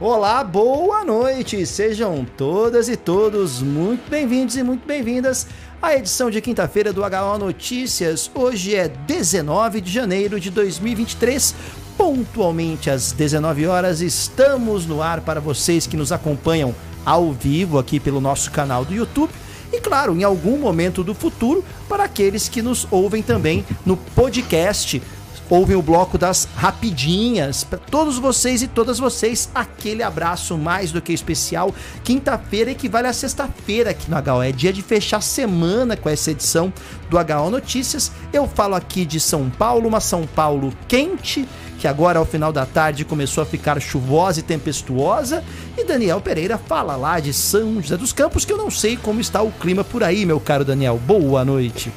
Olá, boa noite! Sejam todas e todos muito bem-vindos e muito bem-vindas à edição de quinta-feira do HO Notícias. Hoje é 19 de janeiro de 2023. Pontualmente às 19 horas, estamos no ar para vocês que nos acompanham ao vivo aqui pelo nosso canal do YouTube. E claro, em algum momento do futuro, para aqueles que nos ouvem também no podcast ouvem o bloco das rapidinhas. Para todos vocês e todas vocês, aquele abraço mais do que especial. Quinta-feira equivale a sexta-feira aqui no HO. É dia de fechar a semana com essa edição do HO Notícias. Eu falo aqui de São Paulo, uma São Paulo quente, que agora ao final da tarde começou a ficar chuvosa e tempestuosa. E Daniel Pereira fala lá de São José dos Campos, que eu não sei como está o clima por aí, meu caro Daniel. Boa noite.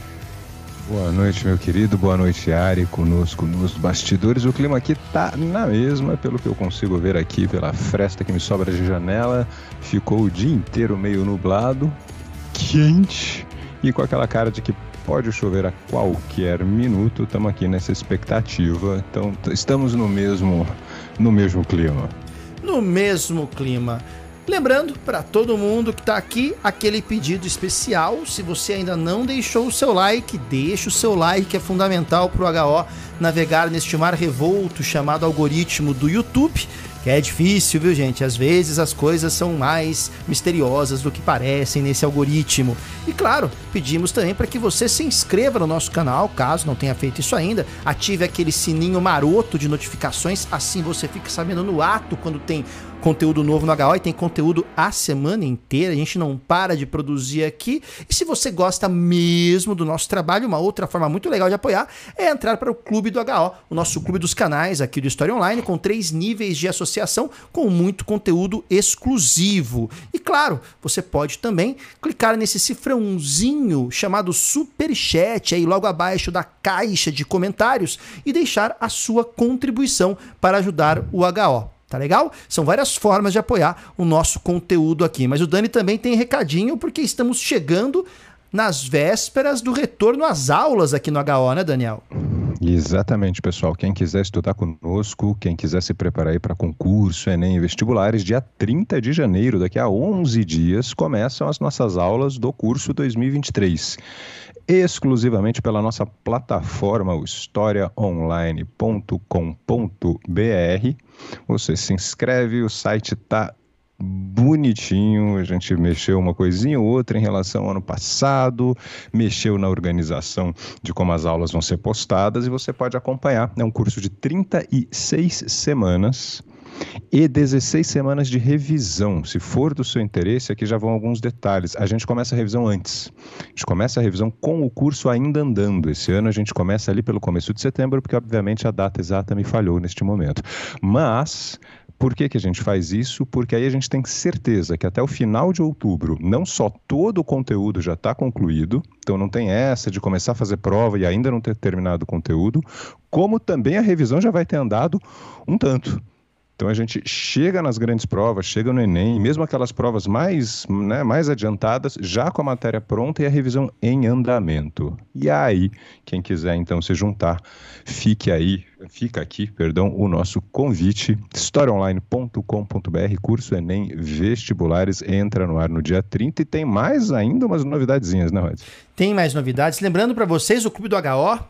Boa noite, meu querido. Boa noite, Ari. Conosco nos bastidores. O clima aqui tá na mesma, pelo que eu consigo ver aqui pela fresta que me sobra de janela. Ficou o dia inteiro meio nublado, quente e com aquela cara de que pode chover a qualquer minuto. Estamos aqui nessa expectativa. Então, estamos no mesmo no mesmo clima. No mesmo clima. Lembrando para todo mundo que está aqui aquele pedido especial. Se você ainda não deixou o seu like, deixa o seu like, é fundamental para o HO navegar neste mar revolto chamado algoritmo do YouTube. Que é difícil, viu, gente? Às vezes as coisas são mais misteriosas do que parecem nesse algoritmo. E claro, pedimos também para que você se inscreva no nosso canal, caso não tenha feito isso ainda. Ative aquele sininho maroto de notificações, assim você fica sabendo no ato quando tem conteúdo novo no HO e tem conteúdo a semana inteira. A gente não para de produzir aqui. E se você gosta mesmo do nosso trabalho, uma outra forma muito legal de apoiar é entrar para o Clube do HO, o nosso clube dos canais aqui do História Online, com três níveis de associação, com muito conteúdo exclusivo. E claro, você pode também clicar nesse cifrãozinho chamado Super Chat aí logo abaixo da caixa de comentários e deixar a sua contribuição para ajudar o HO. Tá legal? São várias formas de apoiar o nosso conteúdo aqui. Mas o Dani também tem recadinho, porque estamos chegando nas vésperas do retorno às aulas aqui no HO, né, Daniel? Exatamente, pessoal. Quem quiser estudar conosco, quem quiser se preparar para concurso, Enem e vestibulares, dia 30 de janeiro, daqui a 11 dias, começam as nossas aulas do curso 2023 exclusivamente pela nossa plataforma historiaonline.com.br. Você se inscreve, o site está bonitinho. A gente mexeu uma coisinha ou outra em relação ao ano passado, mexeu na organização de como as aulas vão ser postadas e você pode acompanhar. É um curso de 36 semanas e 16 semanas de revisão. Se for do seu interesse, aqui já vão alguns detalhes. A gente começa a revisão antes. A gente começa a revisão com o curso ainda andando. Esse ano a gente começa ali pelo começo de setembro, porque obviamente a data exata me falhou neste momento. Mas por que, que a gente faz isso? Porque aí a gente tem certeza que até o final de outubro, não só todo o conteúdo já está concluído, então não tem essa de começar a fazer prova e ainda não ter terminado o conteúdo, como também a revisão já vai ter andado um tanto. Então a gente chega nas grandes provas, chega no Enem, mesmo aquelas provas mais, né, mais adiantadas, já com a matéria pronta e a revisão em andamento. E aí, quem quiser então se juntar, fique aí, fica aqui, perdão, o nosso convite, historiaonline.com.br, curso Enem Vestibulares, entra no ar no dia 30 e tem mais ainda umas novidadezinhas, né, Rod? Tem mais novidades. Lembrando para vocês, o Clube do HO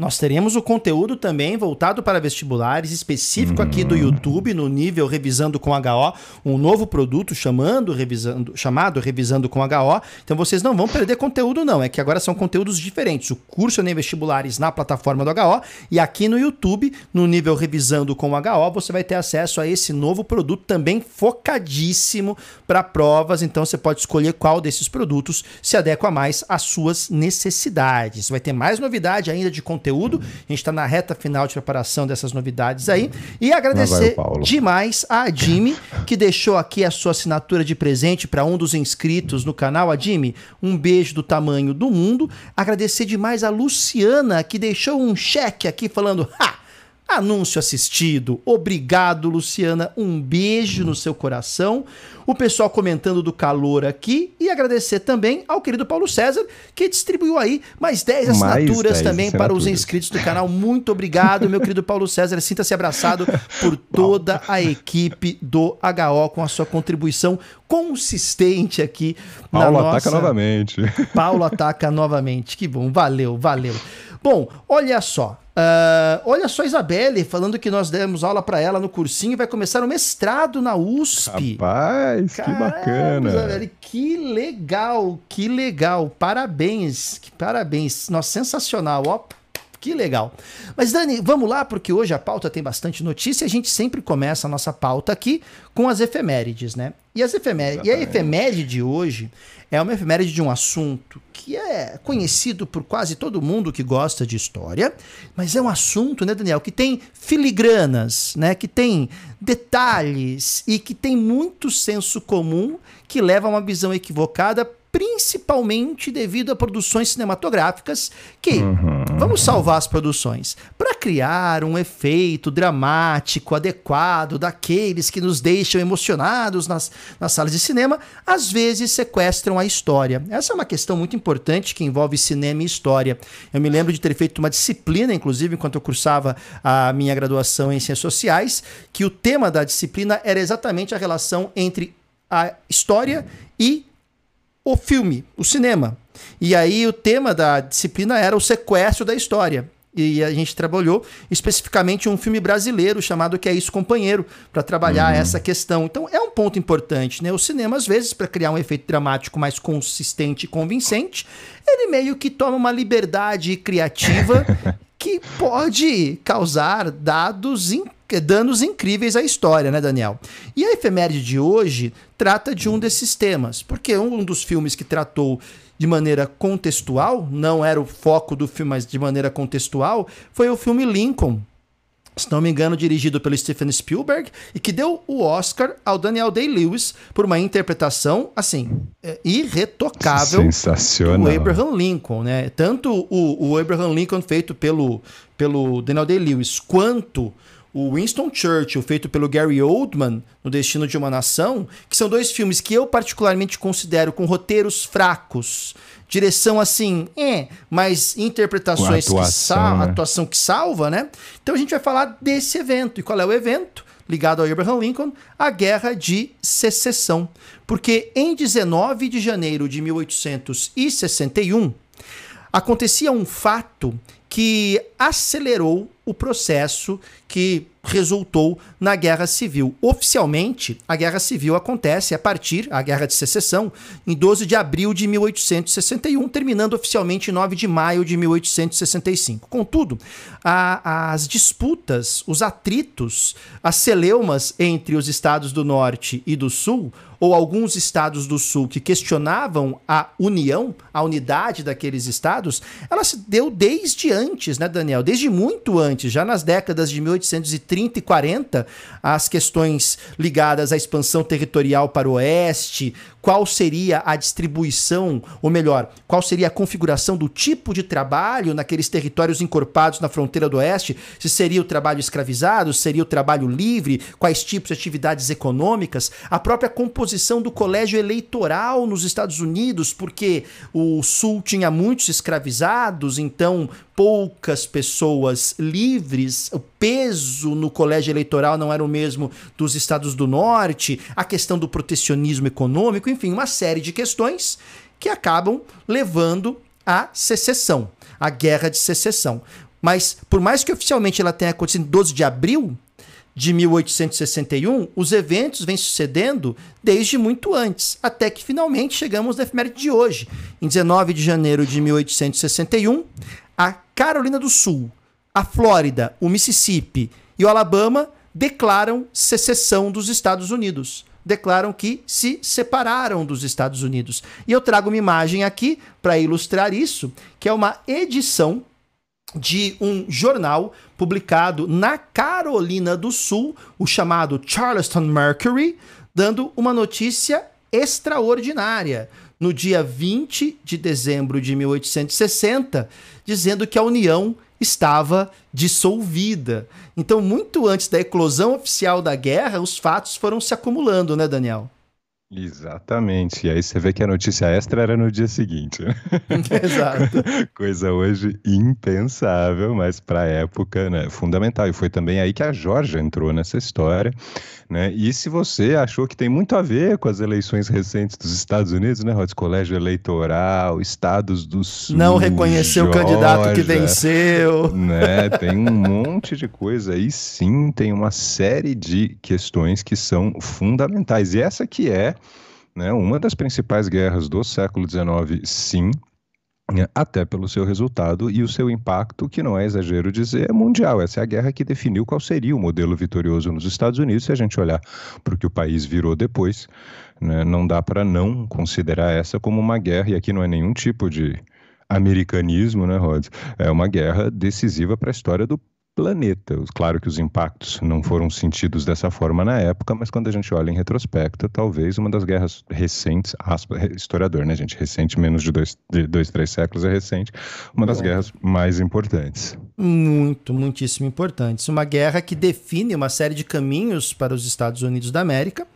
nós teremos o conteúdo também voltado para vestibulares, específico aqui do YouTube, no nível Revisando com HO, um novo produto chamando, revisando, chamado Revisando com HO. Então vocês não vão perder conteúdo, não. É que agora são conteúdos diferentes. O curso nem vestibulares na plataforma do HO e aqui no YouTube, no nível Revisando com HO, você vai ter acesso a esse novo produto também focadíssimo para provas. Então você pode escolher qual desses produtos se adequa mais às suas necessidades. Vai ter mais novidade ainda de conteúdo conteúdo. A gente está na reta final de preparação dessas novidades aí. E agradecer demais a Jimmy, que deixou aqui a sua assinatura de presente para um dos inscritos no canal. A Jimmy, um beijo do tamanho do mundo. Agradecer demais a Luciana, que deixou um cheque aqui falando: ha! Anúncio assistido. Obrigado, Luciana. Um beijo no seu coração. O pessoal comentando do calor aqui e agradecer também ao querido Paulo César, que distribuiu aí mais 10 assinaturas 10 também assinaturas. para os inscritos do canal. Muito obrigado, meu querido Paulo César. Sinta-se abraçado por toda a equipe do HO com a sua contribuição consistente aqui Paulo na nossa... ataca novamente. Paulo ataca novamente. Que bom. Valeu, valeu. Bom, olha só. Uh, olha só a Isabelle falando que nós demos aula para ela no cursinho e vai começar o mestrado na USP. Rapaz, Caramba, que bacana. Isabelle, que legal, que legal. Parabéns, que parabéns. Nossa, sensacional, ó. Que legal. Mas, Dani, vamos lá, porque hoje a pauta tem bastante notícia e a gente sempre começa a nossa pauta aqui com as efemérides, né? E, as efemérides, e a efeméride de hoje é uma efeméride de um assunto que é conhecido por quase todo mundo que gosta de história, mas é um assunto, né, Daniel, que tem filigranas, né, que tem detalhes e que tem muito senso comum que leva a uma visão equivocada principalmente devido a produções cinematográficas que uhum. vamos salvar as produções para criar um efeito dramático adequado daqueles que nos deixam emocionados nas, nas salas de cinema, às vezes sequestram a história. Essa é uma questão muito importante que envolve cinema e história. Eu me lembro de ter feito uma disciplina, inclusive, enquanto eu cursava a minha graduação em Ciências Sociais, que o tema da disciplina era exatamente a relação entre a história e o filme, o cinema. E aí o tema da disciplina era o sequestro da história. E a gente trabalhou especificamente um filme brasileiro chamado Que é Isso Companheiro, para trabalhar uhum. essa questão. Então é um ponto importante, né? O cinema, às vezes, para criar um efeito dramático mais consistente e convincente, ele meio que toma uma liberdade criativa que pode causar dados incríveis danos incríveis à história, né, Daniel? E a efeméride de hoje trata de um desses temas, porque um dos filmes que tratou de maneira contextual, não era o foco do filme, mas de maneira contextual, foi o filme Lincoln, se não me engano, dirigido pelo Steven Spielberg, e que deu o Oscar ao Daniel Day-Lewis por uma interpretação, assim, é, irretocável Sensacional. do Abraham Lincoln, né? Tanto o, o Abraham Lincoln feito pelo, pelo Daniel Day-Lewis, quanto o Winston Churchill, feito pelo Gary Oldman, no Destino de uma Nação, que são dois filmes que eu particularmente considero com roteiros fracos, direção assim, é, mas interpretações atuação, que sal né? atuação que salva, né? Então a gente vai falar desse evento. E qual é o evento? Ligado ao Abraham Lincoln, a Guerra de Secessão. Porque em 19 de janeiro de 1861, acontecia um fato que acelerou o processo que resultou na Guerra Civil. Oficialmente, a Guerra Civil acontece a partir, a Guerra de Secessão, em 12 de abril de 1861, terminando oficialmente em 9 de maio de 1865. Contudo, a, as disputas, os atritos, as celeumas entre os estados do Norte e do Sul ou alguns estados do Sul que questionavam a união, a unidade daqueles estados, ela se deu desde antes, né, Daniel? Desde muito antes, já nas décadas de 1830 e 40, as questões ligadas à expansão territorial para o oeste, qual seria a distribuição, ou melhor, qual seria a configuração do tipo de trabalho naqueles territórios encorpados na fronteira do oeste, se seria o trabalho escravizado, seria o trabalho livre, quais tipos de atividades econômicas, a própria composição do colégio eleitoral nos Estados Unidos, porque o sul tinha muitos escravizados, então poucas pessoas livres, o peso no colégio eleitoral não era o mesmo dos estados do norte, a questão do protecionismo econômico, enfim, uma série de questões que acabam levando à secessão, à guerra de secessão. Mas, por mais que oficialmente ela tenha acontecido em 12 de abril de 1861, os eventos vêm sucedendo desde muito antes, até que finalmente chegamos na efeméride de hoje. Em 19 de janeiro de 1861, a Carolina do Sul, a Flórida, o Mississippi e o Alabama declaram secessão dos Estados Unidos. Declaram que se separaram dos Estados Unidos. E eu trago uma imagem aqui para ilustrar isso, que é uma edição de um jornal publicado na Carolina do Sul, o chamado Charleston Mercury, dando uma notícia extraordinária. No dia 20 de dezembro de 1860, dizendo que a União estava dissolvida. Então, muito antes da eclosão oficial da guerra, os fatos foram se acumulando, né, Daniel? Exatamente. E aí você vê que a notícia extra era no dia seguinte. Né? Exato. Coisa hoje impensável, mas para a época, né, fundamental. E foi também aí que a Georgia entrou nessa história. Né? E se você achou que tem muito a ver com as eleições recentes dos Estados Unidos, né, Rods? Colégio Eleitoral, Estados do Sul. Não reconheceu o candidato que venceu. Né? Tem um monte de coisa aí, sim, tem uma série de questões que são fundamentais. E essa que é né, uma das principais guerras do século XIX, sim, até pelo seu resultado e o seu impacto, que não é exagero dizer, é mundial. Essa é a guerra que definiu qual seria o modelo vitorioso nos Estados Unidos. Se a gente olhar para o que o país virou depois, né, não dá para não considerar essa como uma guerra, e aqui não é nenhum tipo de americanismo, né, Rod? É uma guerra decisiva para a história do planeta. Claro que os impactos não foram sentidos dessa forma na época, mas quando a gente olha em retrospecto, talvez uma das guerras recentes, aspa, historiador, né, gente? Recente, menos de dois, de dois três séculos é recente, uma das Bom. guerras mais importantes. Muito, muitíssimo importantes. Uma guerra que define uma série de caminhos para os Estados Unidos da América.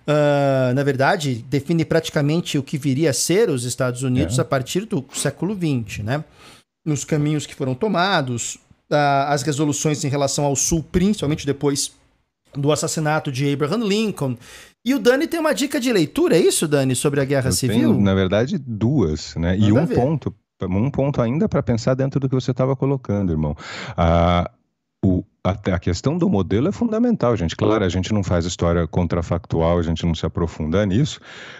Uh, na verdade, define praticamente o que viria a ser os Estados Unidos é. a partir do século XX, né? Nos caminhos que foram tomados, as resoluções em relação ao Sul, principalmente depois do assassinato de Abraham Lincoln. E o Dani tem uma dica de leitura, é isso, Dani, sobre a Guerra Eu Civil? Tenho, na verdade, duas, né? E um ponto, um ponto ainda para pensar dentro do que você estava colocando, irmão. Ah, o, a, questão do modelo é fundamental, gente. Claro, a gente não faz história contrafactual, a gente não se aprofunda nisso,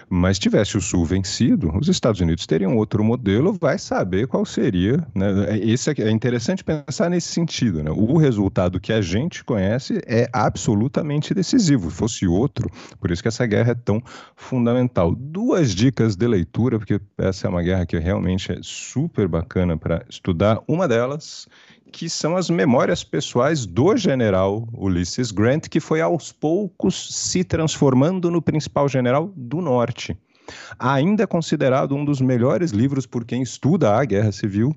mas tivesse o Sul vencido, os Estados Unidos teriam outro modelo, vai saber qual seria. Né? Esse é, é interessante pensar nesse sentido. Né? O resultado que a gente conhece é absolutamente decisivo. Se fosse outro, por isso que essa guerra é tão fundamental. Duas dicas de leitura, porque essa é uma guerra que realmente é super bacana para estudar. Uma delas que são as memórias pessoais do general Ulysses Grant, que foi aos poucos se transformando no principal general do Norte. Ainda considerado um dos melhores livros por quem estuda a Guerra Civil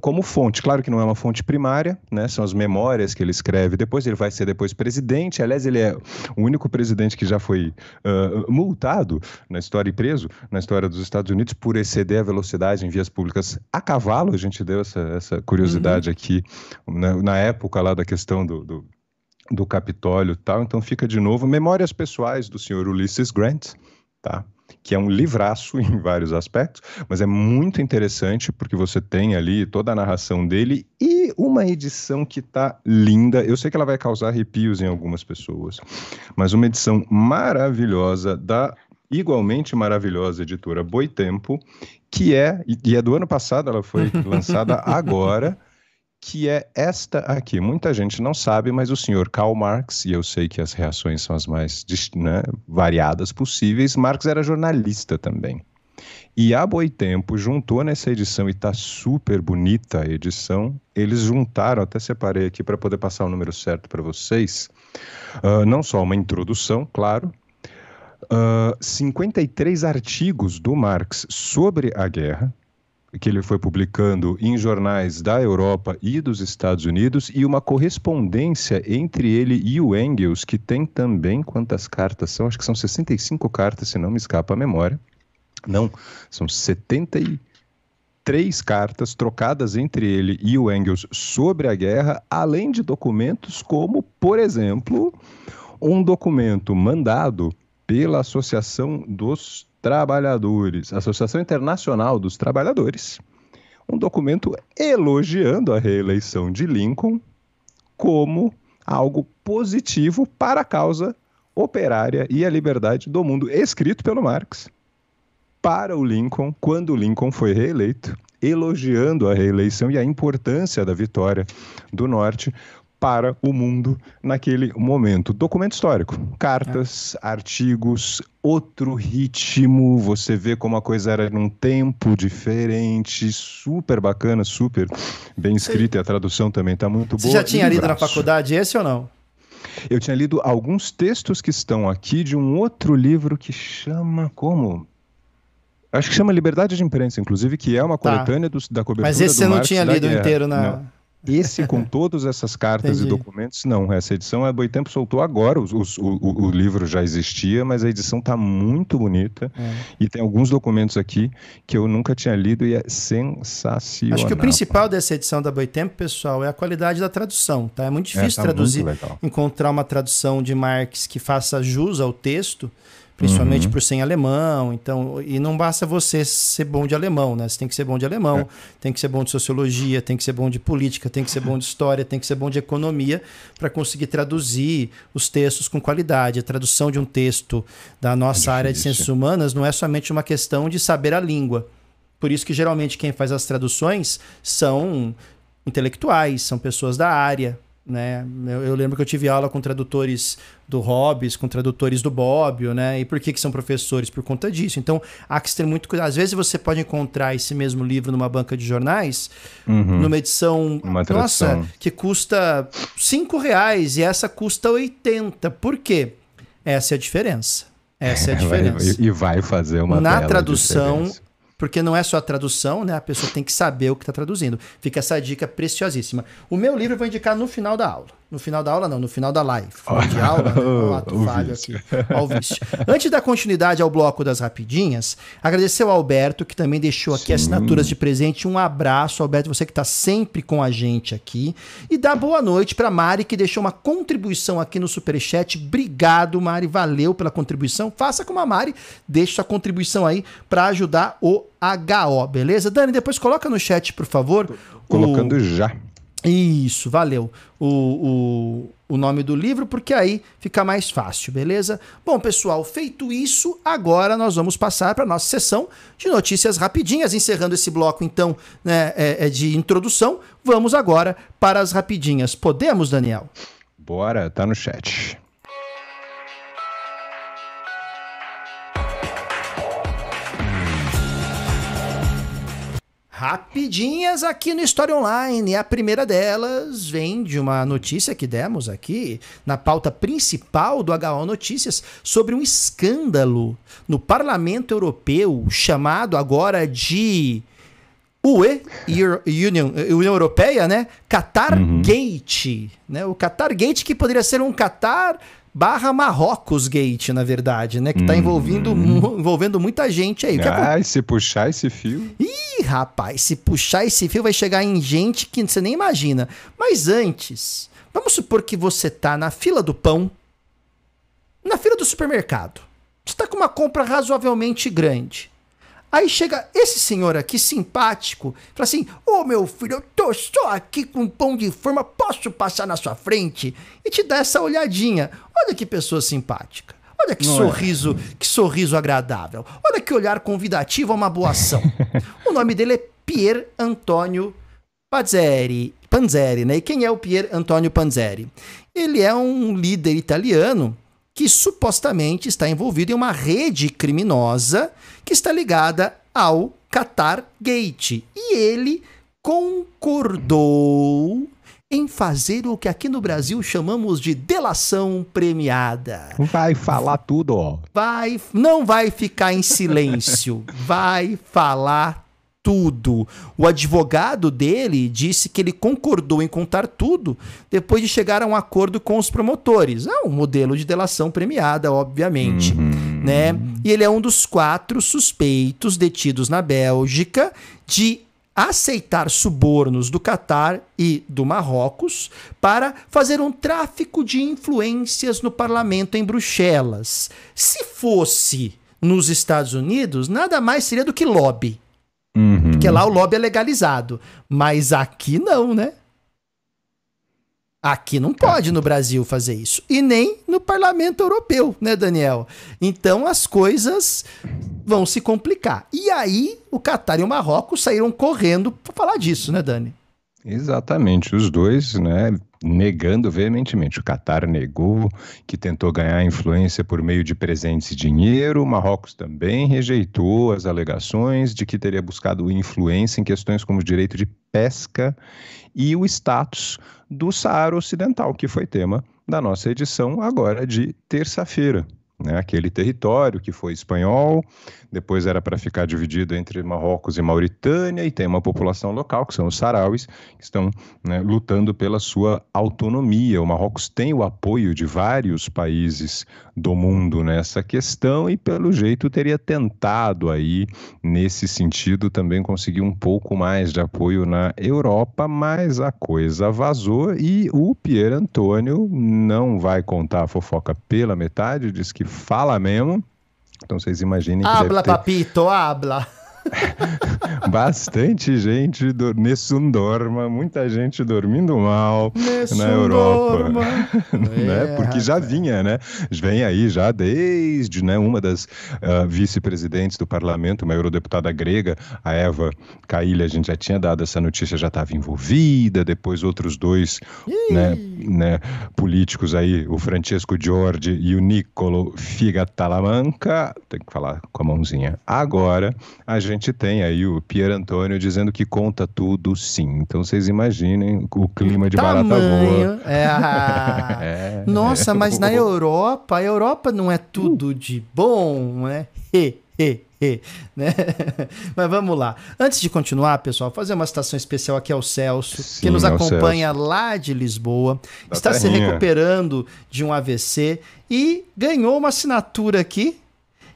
como fonte. Claro que não é uma fonte primária, né? São as memórias que ele escreve depois. Ele vai ser depois presidente. Aliás, ele é o único presidente que já foi uh, multado na história e preso na história dos Estados Unidos por exceder a velocidade em vias públicas a cavalo. A gente deu essa, essa curiosidade uhum. aqui né? na época lá da questão do, do, do Capitólio e tal. Então fica de novo memórias pessoais do senhor Ulysses Grant, tá? Que é um livraço em vários aspectos, mas é muito interessante porque você tem ali toda a narração dele e uma edição que tá linda. Eu sei que ela vai causar arrepios em algumas pessoas, mas uma edição maravilhosa da igualmente maravilhosa editora Boitempo, que é, e é do ano passado, ela foi lançada agora, que é esta aqui. Muita gente não sabe, mas o senhor Karl Marx, e eu sei que as reações são as mais né, variadas possíveis, Marx era jornalista também. E a Boitempo juntou nessa edição, e está super bonita a edição, eles juntaram, até separei aqui para poder passar o número certo para vocês, uh, não só uma introdução, claro, uh, ah, 53 artigos do Marx sobre a guerra, que ele foi publicando em jornais da Europa e dos Estados Unidos e uma correspondência entre ele e o Engels, que tem também quantas cartas são? Acho que são 65 cartas, se não me escapa a memória. Não, são 73 cartas trocadas entre ele e o Engels sobre a guerra, além de documentos como, por exemplo, um documento mandado pela Associação dos Trabalhadores, Associação Internacional dos Trabalhadores, um documento elogiando a reeleição de Lincoln como algo positivo para a causa operária e a liberdade do mundo, escrito pelo Marx para o Lincoln quando o Lincoln foi reeleito, elogiando a reeleição e a importância da vitória do Norte para o mundo naquele momento. Documento histórico, cartas, é. artigos, outro ritmo, você vê como a coisa era num tempo diferente, super bacana, super bem escrita, e a tradução também está muito boa. Você já tinha lido na faculdade esse ou não? Eu tinha lido alguns textos que estão aqui de um outro livro que chama como? Acho que chama Liberdade de Imprensa, inclusive, que é uma tá. coletânea tá. do, da cobertura Mas esse você não tinha lido inteiro na... Não. Esse, com todas essas cartas Entendi. e documentos, não. Essa edição a Boitempo soltou agora. Os, os, o, o, livro já existia, mas a edição está muito bonita. É. E tem alguns documentos aqui que eu nunca tinha lido e é sensacional. Acho que o principal dessa edição da Boitempo, pessoal, é a qualidade da tradução. Tá? É muito difícil é, tá traduzir, muito encontrar uma tradução de Marx que faça jus ao texto principalmente uhum. por ser em alemão. Então, e não basta você ser bom de alemão, né? Você tem que ser bom de alemão, é. tem que ser bom de sociologia, tem que ser bom de política, tem que ser bom de história, tem que ser bom de economia para conseguir traduzir os textos com qualidade. A tradução de um texto da nossa é área de ciências humanas não é somente uma questão de saber a língua. Por isso que geralmente quem faz as traduções são intelectuais, são pessoas da área, né? Eu, eu, lembro que eu tive aula com tradutores do Hobbes, com tradutores do Bobbio, né? E por que, que são professores? Por conta disso. Então, há que ter muito cuidado. Às vezes você pode encontrar esse mesmo livro numa banca de jornais, uhum. numa edição, Uma nossa, que custa 5 reais e essa custa 80. Por quê? Essa é a diferença. Essa é a diferença. e vai fazer uma Na tradução, diferença porque não é só a tradução, né? A pessoa tem que saber o que está traduzindo. Fica essa dica preciosíssima. O meu livro eu vou indicar no final da aula. No final da aula, não, no final da live. Final de aula, né? o ato falho aqui. Antes da continuidade ao bloco das rapidinhas, agradecer ao Alberto, que também deixou aqui Sim. assinaturas de presente. Um abraço, Alberto, você que está sempre com a gente aqui. E dar boa noite para Mari, que deixou uma contribuição aqui no Superchat. Obrigado, Mari. Valeu pela contribuição. Faça como a Mari, deixe sua contribuição aí para ajudar o HO, beleza? Dani, depois coloca no chat, por favor. Colocando o... já. Isso, valeu. O, o, o nome do livro, porque aí fica mais fácil, beleza? Bom, pessoal, feito isso, agora nós vamos passar para a nossa sessão de notícias rapidinhas. Encerrando esse bloco, então, né, é, é de introdução, vamos agora para as rapidinhas. Podemos, Daniel? Bora, tá no chat. Rapidinhas aqui no História Online. A primeira delas vem de uma notícia que demos aqui na pauta principal do HO Notícias sobre um escândalo no Parlamento Europeu chamado agora de UE, Union, União Europeia, né? Qatar uhum. Gate, né? O Qatar Gate que poderia ser um Qatar barra Marrocos Gate, na verdade, né? Que tá envolvendo, hum. envolvendo muita gente aí. Ah, e se puxar esse fio. Ih, rapaz, se puxar esse fio vai chegar em gente que você nem imagina. Mas antes, vamos supor que você tá na fila do pão, na fila do supermercado. Você tá com uma compra razoavelmente grande. Aí chega esse senhor aqui, simpático, fala assim: Ô oh, meu filho, eu tô só aqui com um pão de forma, posso passar na sua frente? E te dá essa olhadinha. Olha que pessoa simpática. Olha que Não é? sorriso, é. que sorriso agradável. Olha que olhar convidativo a uma boa ação. o nome dele é Pier Antonio Panzeri, Panzeri, né? E quem é o Pier Antonio Panzeri? Ele é um líder italiano que supostamente está envolvido em uma rede criminosa que está ligada ao Qatar Gate. E ele concordou em fazer o que aqui no Brasil chamamos de delação premiada. Vai falar tudo, ó. Vai, não vai ficar em silêncio, vai falar tudo. O advogado dele disse que ele concordou em contar tudo depois de chegar a um acordo com os promotores. É um modelo de delação premiada, obviamente. Uhum. Né? E ele é um dos quatro suspeitos detidos na Bélgica de aceitar subornos do Catar e do Marrocos para fazer um tráfico de influências no parlamento em Bruxelas. Se fosse nos Estados Unidos, nada mais seria do que lobby. Uhum. Porque lá o lobby é legalizado. Mas aqui não, né? Aqui não pode no Brasil fazer isso. E nem no parlamento europeu, né, Daniel? Então as coisas vão se complicar. E aí o Catar e o Marrocos saíram correndo para falar disso, né, Dani? Exatamente, os dois, né, negando veementemente. O Catar negou que tentou ganhar influência por meio de presentes e dinheiro. O Marrocos também rejeitou as alegações de que teria buscado influência em questões como o direito de pesca e o status do Saara Ocidental, que foi tema da nossa edição agora de terça-feira. Né, aquele território que foi espanhol, depois era para ficar dividido entre Marrocos e Mauritânia, e tem uma população local, que são os sarauis, que estão né, lutando pela sua autonomia. O Marrocos tem o apoio de vários países do mundo nessa questão, e pelo jeito teria tentado aí, nesse sentido, também conseguir um pouco mais de apoio na Europa, mas a coisa vazou e o Pier Antônio não vai contar a fofoca pela metade, diz que fala mesmo. Então vocês imaginem que Habla, ter... papito, habla. Bastante gente do... Nessun dorma, muita gente dormindo mal Nessun na Europa. né? É, Porque já vinha, né? Vem aí já desde né, uma das ah, vice-presidentes do parlamento, uma eurodeputada grega, a Eva Kaili, a gente já tinha dado essa notícia, já estava envolvida, depois outros dois né, né, políticos aí, o Francesco Giorgi e o Niccolo Figatalamanca, tem que falar com a mãozinha. Agora a gente tem aí o Pier Antônio dizendo que conta tudo sim. Então vocês imaginem o clima de barata voa. Tamanho. É, ah. É, Nossa, é. mas na Europa, a Europa não é tudo de bom, né? He, he, né? Mas vamos lá. Antes de continuar, pessoal, fazer uma citação especial aqui ao Celso, que Sim, nos ao acompanha lá de Lisboa, Da está se terrinha. recuperando de um AVC e ganhou uma assinatura aqui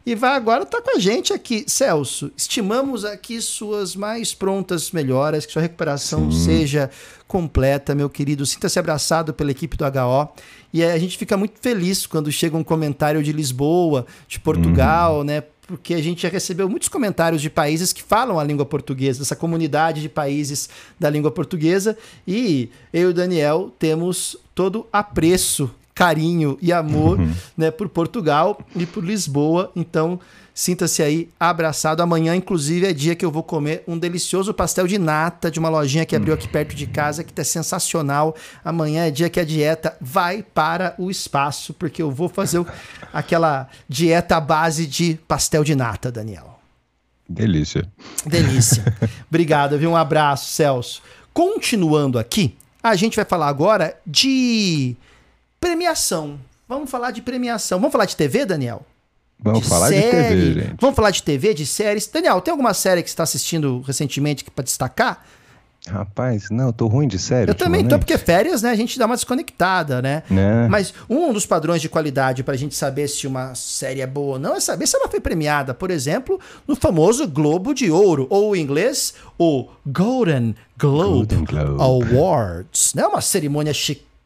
e vai agora estar com a gente aqui. Celso, estimamos aqui suas mais prontas melhoras, que sua recuperação seja completa, meu querido. Sinta-se abraçado pela equipe do HO. E a gente fica muito feliz quando chega um comentário de Lisboa, de Portugal, né? Porque a gente já recebeu muitos comentários de países que falam a língua portuguesa, dessa comunidade de países da língua portuguesa. E eu e o Daniel temos todo apreço carinho e amor né, por Portugal e por Lisboa. Então, sinta-se aí abraçado. Amanhã, inclusive, é dia que eu vou comer um delicioso pastel de nata de uma lojinha que abriu aqui perto de casa, que tá sensacional. Amanhã é dia que a dieta vai para o espaço, porque eu vou fazer aquela dieta à base de pastel de nata, Daniel. Delícia. Delícia. Obrigado, viu? Um abraço, Celso. Continuando aqui, a gente vai falar agora de premiação. Vamos falar de premiação. Vamos falar de TV, Daniel? Vamos falar de TV, gente. Vamos falar de TV, de séries. Daniel, tem alguma série que você está assistindo recentemente que para destacar? Rapaz, não, eu tô ruim de série. Eu também tô, porque férias, né? A gente dá uma desconectada, né? Né? Mas um dos padrões de qualidade pra gente saber se uma série é boa ou não é saber se ela foi premiada, por exemplo, no famoso Globo de Ouro, ou em inglês, o Golden Globe, Golden Globe. Awards. Né? Uma cerimônia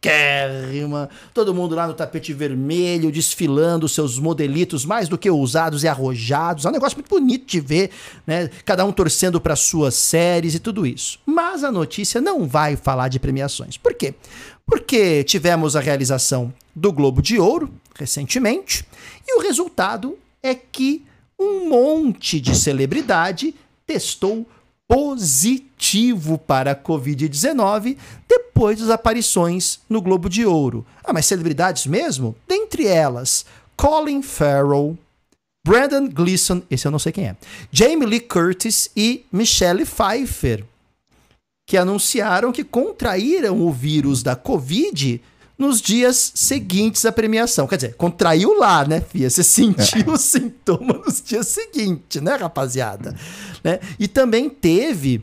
chiquérrima, todo mundo lá no tapete vermelho, desfilando seus modelitos mais do que ousados e arrojados. É um negócio muito bonito de ver, né? Cada um torcendo para suas séries e tudo isso. Mas a notícia não vai falar de premiações. Por quê? Porque tivemos a realização do Globo de Ouro recentemente e o resultado é que um monte de celebridade testou positivo para a Covid-19 depois das aparições no Globo de Ouro. Ah, mas celebridades mesmo? Dentre elas, Colin Farrell, Brandon Gleeson, esse eu não sei quem é, Jamie Lee Curtis e Michelle Pfeiffer, que anunciaram que contraíram o vírus da Covid nos dias seguintes à premiação. Quer dizer, contraiu lá, né, Fia? Você sentiu o sintoma nos dias seguintes, né, rapaziada? Né? E também teve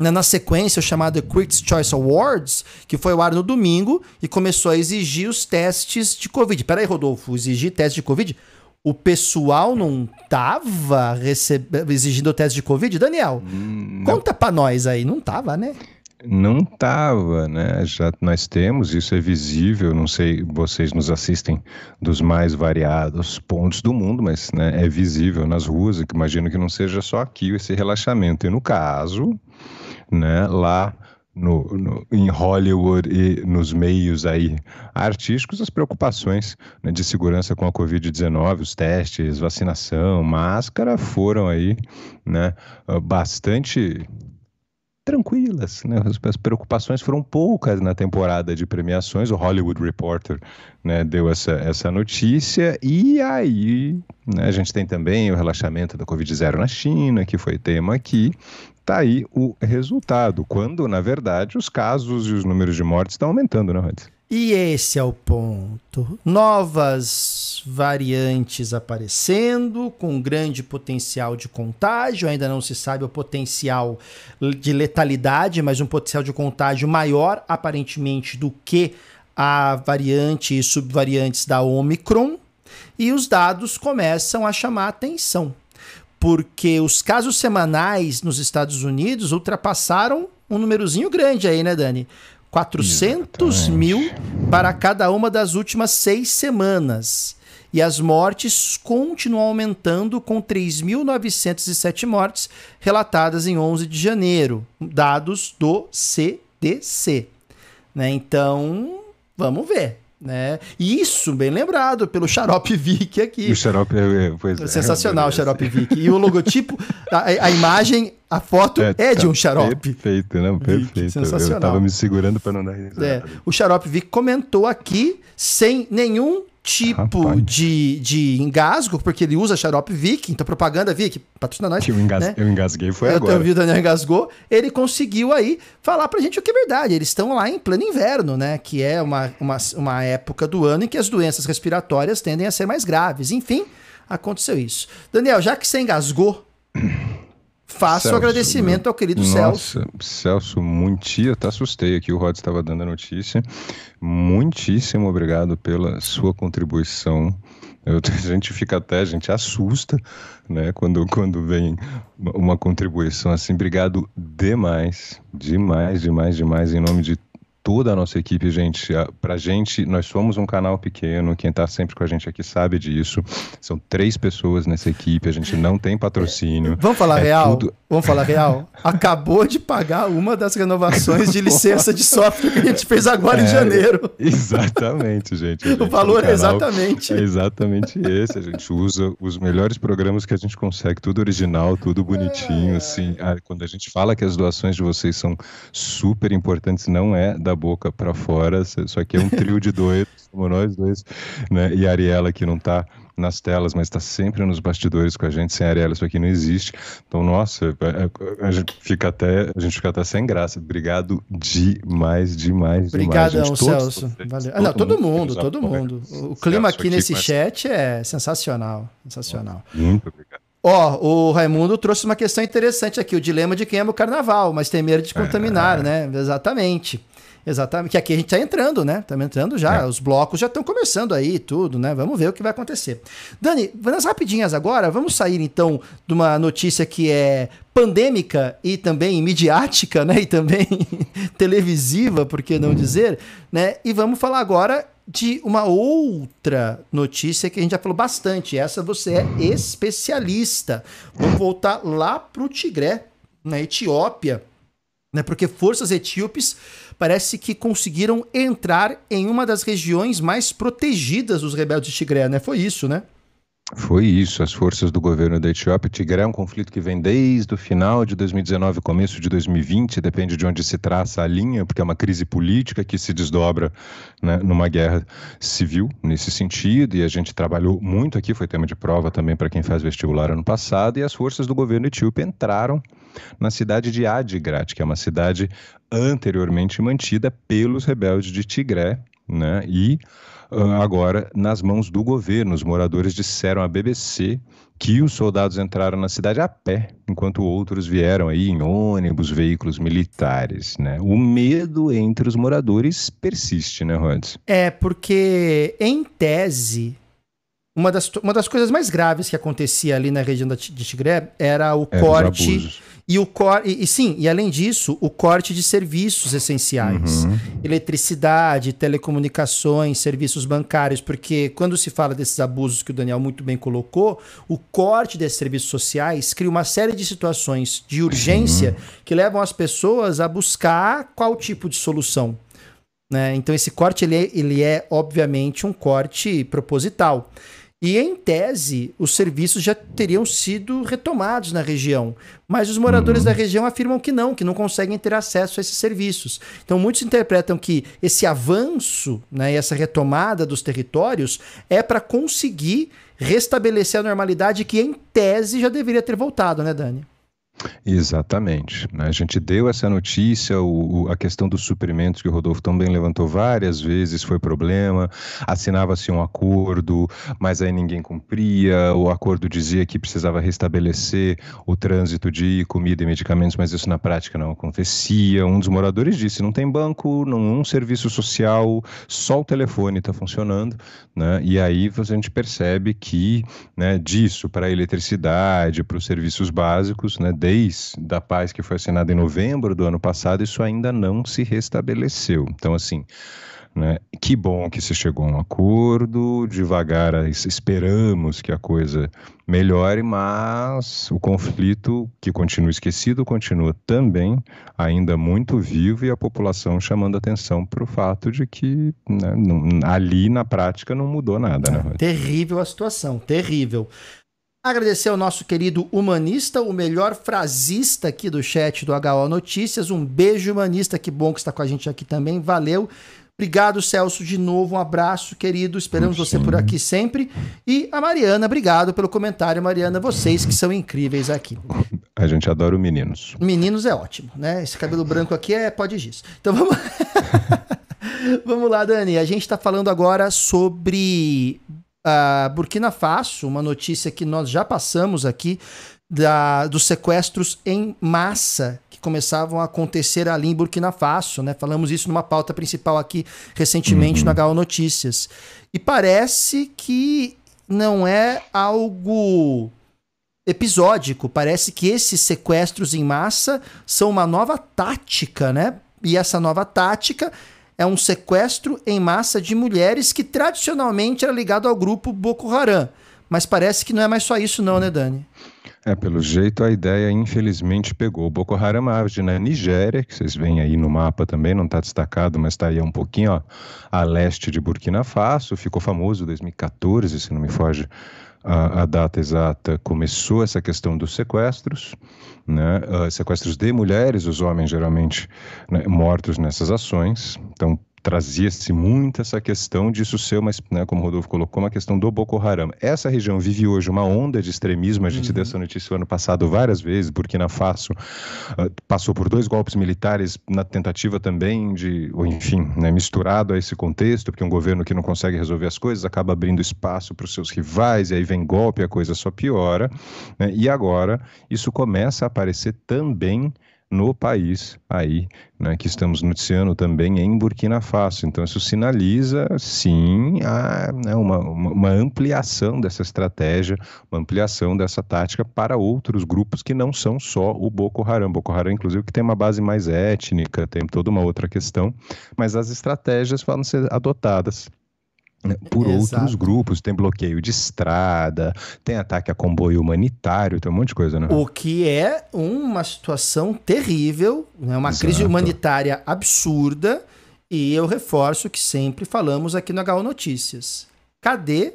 né, na sequência o chamado Critics' Choice Awards, que foi ao ar no domingo e começou a exigir os testes de Covid. Peraí, Rodolfo, exigir teste de Covid? O pessoal não tava recebe... exigindo o teste de Covid? Daniel, conta pra nós aí. Não tava, né? Não tava, né? Já nós temos, isso é visível, não sei, vocês nos assistem dos mais variados pontos do mundo, mas né, é visível nas ruas, que imagino que não seja só aqui esse relaxamento. E no caso, né, lá no, no- em Hollywood e nos meios aí artísticos, as preocupações né, de segurança com a Covid-19, os testes, vacinação, máscara, foram aí, né, bastante tranquilas, né? As, preocupações foram poucas na temporada de premiações. O Hollywood Reporter né, deu essa, essa notícia e aí né, a gente tem também o relaxamento da Covid-0 na China, que foi tema aqui. Tá aí o resultado, quando na verdade os casos e os números de mortes estão aumentando, né, Rodrigo? E esse é o ponto. Novas variantes aparecendo, com grande potencial de contágio. Ainda não se sabe o potencial de letalidade, mas um potencial de contágio maior, aparentemente, do que a variante e subvariantes da Omicron. E os dados começam a chamar atenção, porque os casos semanais nos Estados Unidos ultrapassaram um númerozinho grande aí, né, Dani? 400 Exatamente. mil para cada uma das últimas seis semanas. E as mortes continuam aumentando, com 3.907 mortes relatadas em 11 de janeiro, dados do CDC. Né? Então, vamos ver. Né? Isso, bem lembrado, pelo Xarope Vic aqui. O Xarope, é, é, pois é. Sensacional o Xarope Vic. E o logotipo, a, a imagem, a foto é, é de um Xarope. Perfeito, não, perfeito. sensacional. Eu tava me segurando para não dar risada. É, o Xarope Vic comentou aqui, sem nenhum tipo de, de engasgo, porque ele usa xarope Vic, então propaganda Vic, patrocina nós. Eu, engas né? eu engasguei, foi eu agora. Eu vi o Daniel engasgou, ele conseguiu aí falar pra gente o que é verdade. Eles estão lá em pleno inverno, né? Que é uma, uma, uma época do ano em que as doenças respiratórias tendem a ser mais graves. Enfim, aconteceu isso. Daniel, já que você engasgou, Faço Celso, o agradecimento meu, ao querido nossa, Celso. Celso, muitíssimo, até assustei aqui, o Rod estava dando a notícia. Muitíssimo obrigado pela sua contribuição. Eu, a gente fica até, a gente assusta, né, quando, quando vem uma contribuição assim. Obrigado demais, demais, demais, demais, em nome de toda a nossa equipe, gente. Pra gente, nós somos um canal pequeno, quem tá sempre com a gente aqui sabe disso. São três pessoas nessa equipe, a gente não tem patrocínio. Vamos falar é real? Tudo... Vamos falar real? Acabou de pagar uma das renovações de licença de software que a gente fez agora é, em janeiro. Exatamente, gente. o valor é exatamente. É exatamente esse. A gente usa os melhores programas que a gente consegue, tudo original, tudo bonitinho, assim. Quando a gente fala que as doações de vocês são super importantes, não é da boca para fora. Isso aqui é um trio de dois, como nós dois, né? E a Ariela que não está nas telas, mas está sempre nos bastidores com a gente. Sem a Ariela isso aqui não existe. Então, nossa, é, é, a gente fica até, a gente fica até sem graça. Obrigado demais, demais, Obrigadão, demais. Celso. Todos, Valeu. Ah, não, todo mundo, todo mundo. O clima aqui, aqui nesse chat é sensacional, sensacional. Muito obrigado. Ó, oh, o Raimundo trouxe uma questão interessante aqui, o dilema de quem ama o carnaval, mas tem medo de contaminar, é. né? Exatamente. Exatamente, que aqui a gente está entrando, né? Estamos entrando já, é. os blocos já estão começando aí tudo, né? Vamos ver o que vai acontecer. Dani, nas rapidinhas agora, vamos sair então de uma notícia que é pandêmica e também midiática, né? E também televisiva, por que não dizer, né? E vamos falar agora de uma outra notícia que a gente já falou bastante. Essa você é especialista. Vamos voltar lá para o Tigré, na Etiópia, né? Porque forças etíopes parece que conseguiram entrar em uma das regiões mais protegidas dos rebeldes de Tigré, né? Foi isso, né? Foi isso, as forças do governo da Etiópia. Tigré é um conflito que vem desde o final de 2019, começo de 2020, depende de onde se traça a linha, porque é uma crise política que se desdobra né, numa guerra civil nesse sentido, e a gente trabalhou muito aqui, foi tema de prova também para quem faz vestibular ano passado, e as forças do governo etíope entraram na cidade de Adigrat, que é uma cidade anteriormente mantida pelos rebeldes de Tigré, né? E agora nas mãos do governo. Os moradores disseram à BBC que os soldados entraram na cidade a pé, enquanto outros vieram aí em ônibus, veículos militares, né? O medo entre os moradores persiste, né, Rods? É, porque em tese uma das, uma das coisas mais graves que acontecia ali na região de Tigré era o é, corte e o cor e, e, sim, e além disso, o corte de serviços essenciais. Uhum. Eletricidade, telecomunicações, serviços bancários, porque quando se fala desses abusos que o Daniel muito bem colocou, o corte desses serviços sociais cria uma série de situações de urgência uhum. que levam as pessoas a buscar qual tipo de solução. Né? Então esse corte ele é, ele é obviamente um corte proposital. E, em tese, os serviços já teriam sido retomados na região. Mas os moradores uhum. da região afirmam que não, que não conseguem ter acesso a esses serviços. Então, muitos interpretam que esse avanço né, e essa retomada dos territórios é para conseguir restabelecer a normalidade que, em tese, já deveria ter voltado, né, Dani? Exatamente. Né? A gente deu essa notícia, o, o, a questão dos suprimentos que o Rodolfo também levantou várias vezes foi problema. Assinava-se um acordo, mas aí ninguém cumpria. O acordo dizia que precisava restabelecer o trânsito de comida e medicamentos, mas isso na prática não acontecia. Um dos moradores disse: não tem banco, não um serviço social, só o telefone está funcionando. Né? E aí a gente percebe que né, disso para a eletricidade, para os serviços básicos, né, desde da paz que foi assinada em novembro do ano passado, isso ainda não se restabeleceu. Então, assim, né, que bom que se chegou a um acordo, devagar esperamos que a coisa melhore, mas o conflito, que continua esquecido, continua também ainda muito vivo e a população chamando atenção para o fato de que né, ali na prática não mudou nada. Né? Terrível a situação, terrível. Agradecer ao nosso querido humanista, o melhor frasista aqui do chat do HO Notícias. Um beijo, humanista. Que bom que está com a gente aqui também. Valeu. Obrigado, Celso, de novo. Um abraço, querido. Esperamos você por aqui sempre. E a Mariana, obrigado pelo comentário, Mariana. Vocês que são incríveis aqui. A gente adora os meninos. Meninos é ótimo, né? Esse cabelo branco aqui é pode giz. Então vamos. vamos lá, Dani. A gente está falando agora sobre a Burkina Faso, uma notícia que nós já passamos aqui, da, dos sequestros em massa que começavam a acontecer ali em Burkina Faso, né? Falamos isso numa pauta principal aqui recentemente uhum. no HO Notícias. E parece que não é algo episódico, parece que esses sequestros em massa são uma nova tática, né? E essa nova tática é um sequestro em massa de mulheres que tradicionalmente era ligado ao grupo Boko Haram. Mas parece que não é mais só isso, não, né, Dani? É, pelo jeito a ideia infelizmente pegou. O Boko Haram age na Nigéria, que vocês veem aí no mapa também, não está destacado, mas está aí um pouquinho ó, a leste de Burkina Faso, ficou famoso em 2014, se não me foge a, a, data exata, começou essa questão dos sequestros, né? Uh, sequestros de mulheres, os homens geralmente né, mortos nessas ações. Então, trazia-se muito essa questão disso ser uma, né, como o Rodolfo colocou, uma questão do Boko Haram. Essa região vive hoje uma onda de extremismo, a gente uhum. deu essa notícia ano passado várias vezes, Burkina Faso uh, passou por dois golpes militares na tentativa também de, ou enfim, né, misturado a esse contexto, porque um governo que não consegue resolver as coisas acaba abrindo espaço para os seus rivais, e aí vem golpe, a coisa só piora, né, e agora isso começa a aparecer também no país aí, né, que estamos noticiando também em Burkina Faso. Então isso sinaliza, sim, a, né, uma, uma, ampliação dessa estratégia, uma ampliação dessa tática para outros grupos que não são só o Boko Haram. Boko Haram, inclusive, que tem uma base mais étnica, tem toda uma outra questão, mas as estratégias vão ser adotadas por Exato. outros grupos. Tem bloqueio de estrada, tem ataque a comboio humanitário, tem um monte de coisa, né? O que é uma situação terrível, né? uma Exato. crise humanitária absurda. E eu reforço que sempre falamos aqui no HO Notícias. Cadê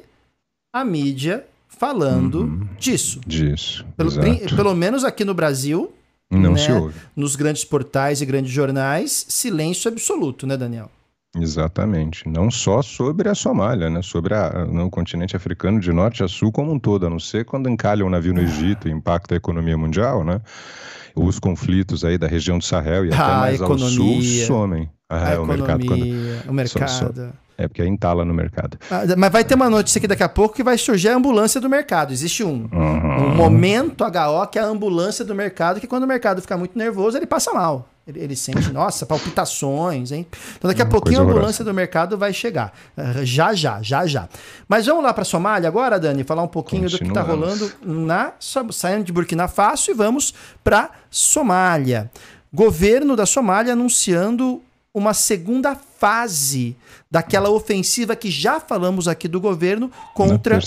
a mídia falando uhum. disso? Disso. Pelo, pelo, menos aqui no Brasil. Não né? se ouve. Nos grandes portais e grandes jornais, silêncio absoluto, né, Daniel? Exatamente. Não só sobre a Somália, né? sobre a, no continente africano de norte a sul como um todo, a não ser quando encalha um navio no Egito e impacta a economia mundial, né? Os conflitos aí da região do Sahel e até ah, mais ao sul somem. Ah, a é, o mercado, quando... o mercado. Só, só... É porque entala no mercado. Ah, mas vai ter uma notícia aqui daqui a pouco que vai surgir a ambulância do mercado. Existe um, uhum. um momento HO que é a ambulância do mercado, que quando o mercado fica muito nervoso, ele passa mal. Ele, ele sente, nossa, palpitações, hein? Então daqui a pouquinho a ambulância do mercado vai chegar. Uh, já, já, já, já. Mas vamos lá para Somália agora, Dani, falar um pouquinho do que está rolando na saindo de Burkina Faso e vamos para Somália. Governo da Somália anunciando uma segunda fase daquela ofensiva que já falamos aqui do governo contra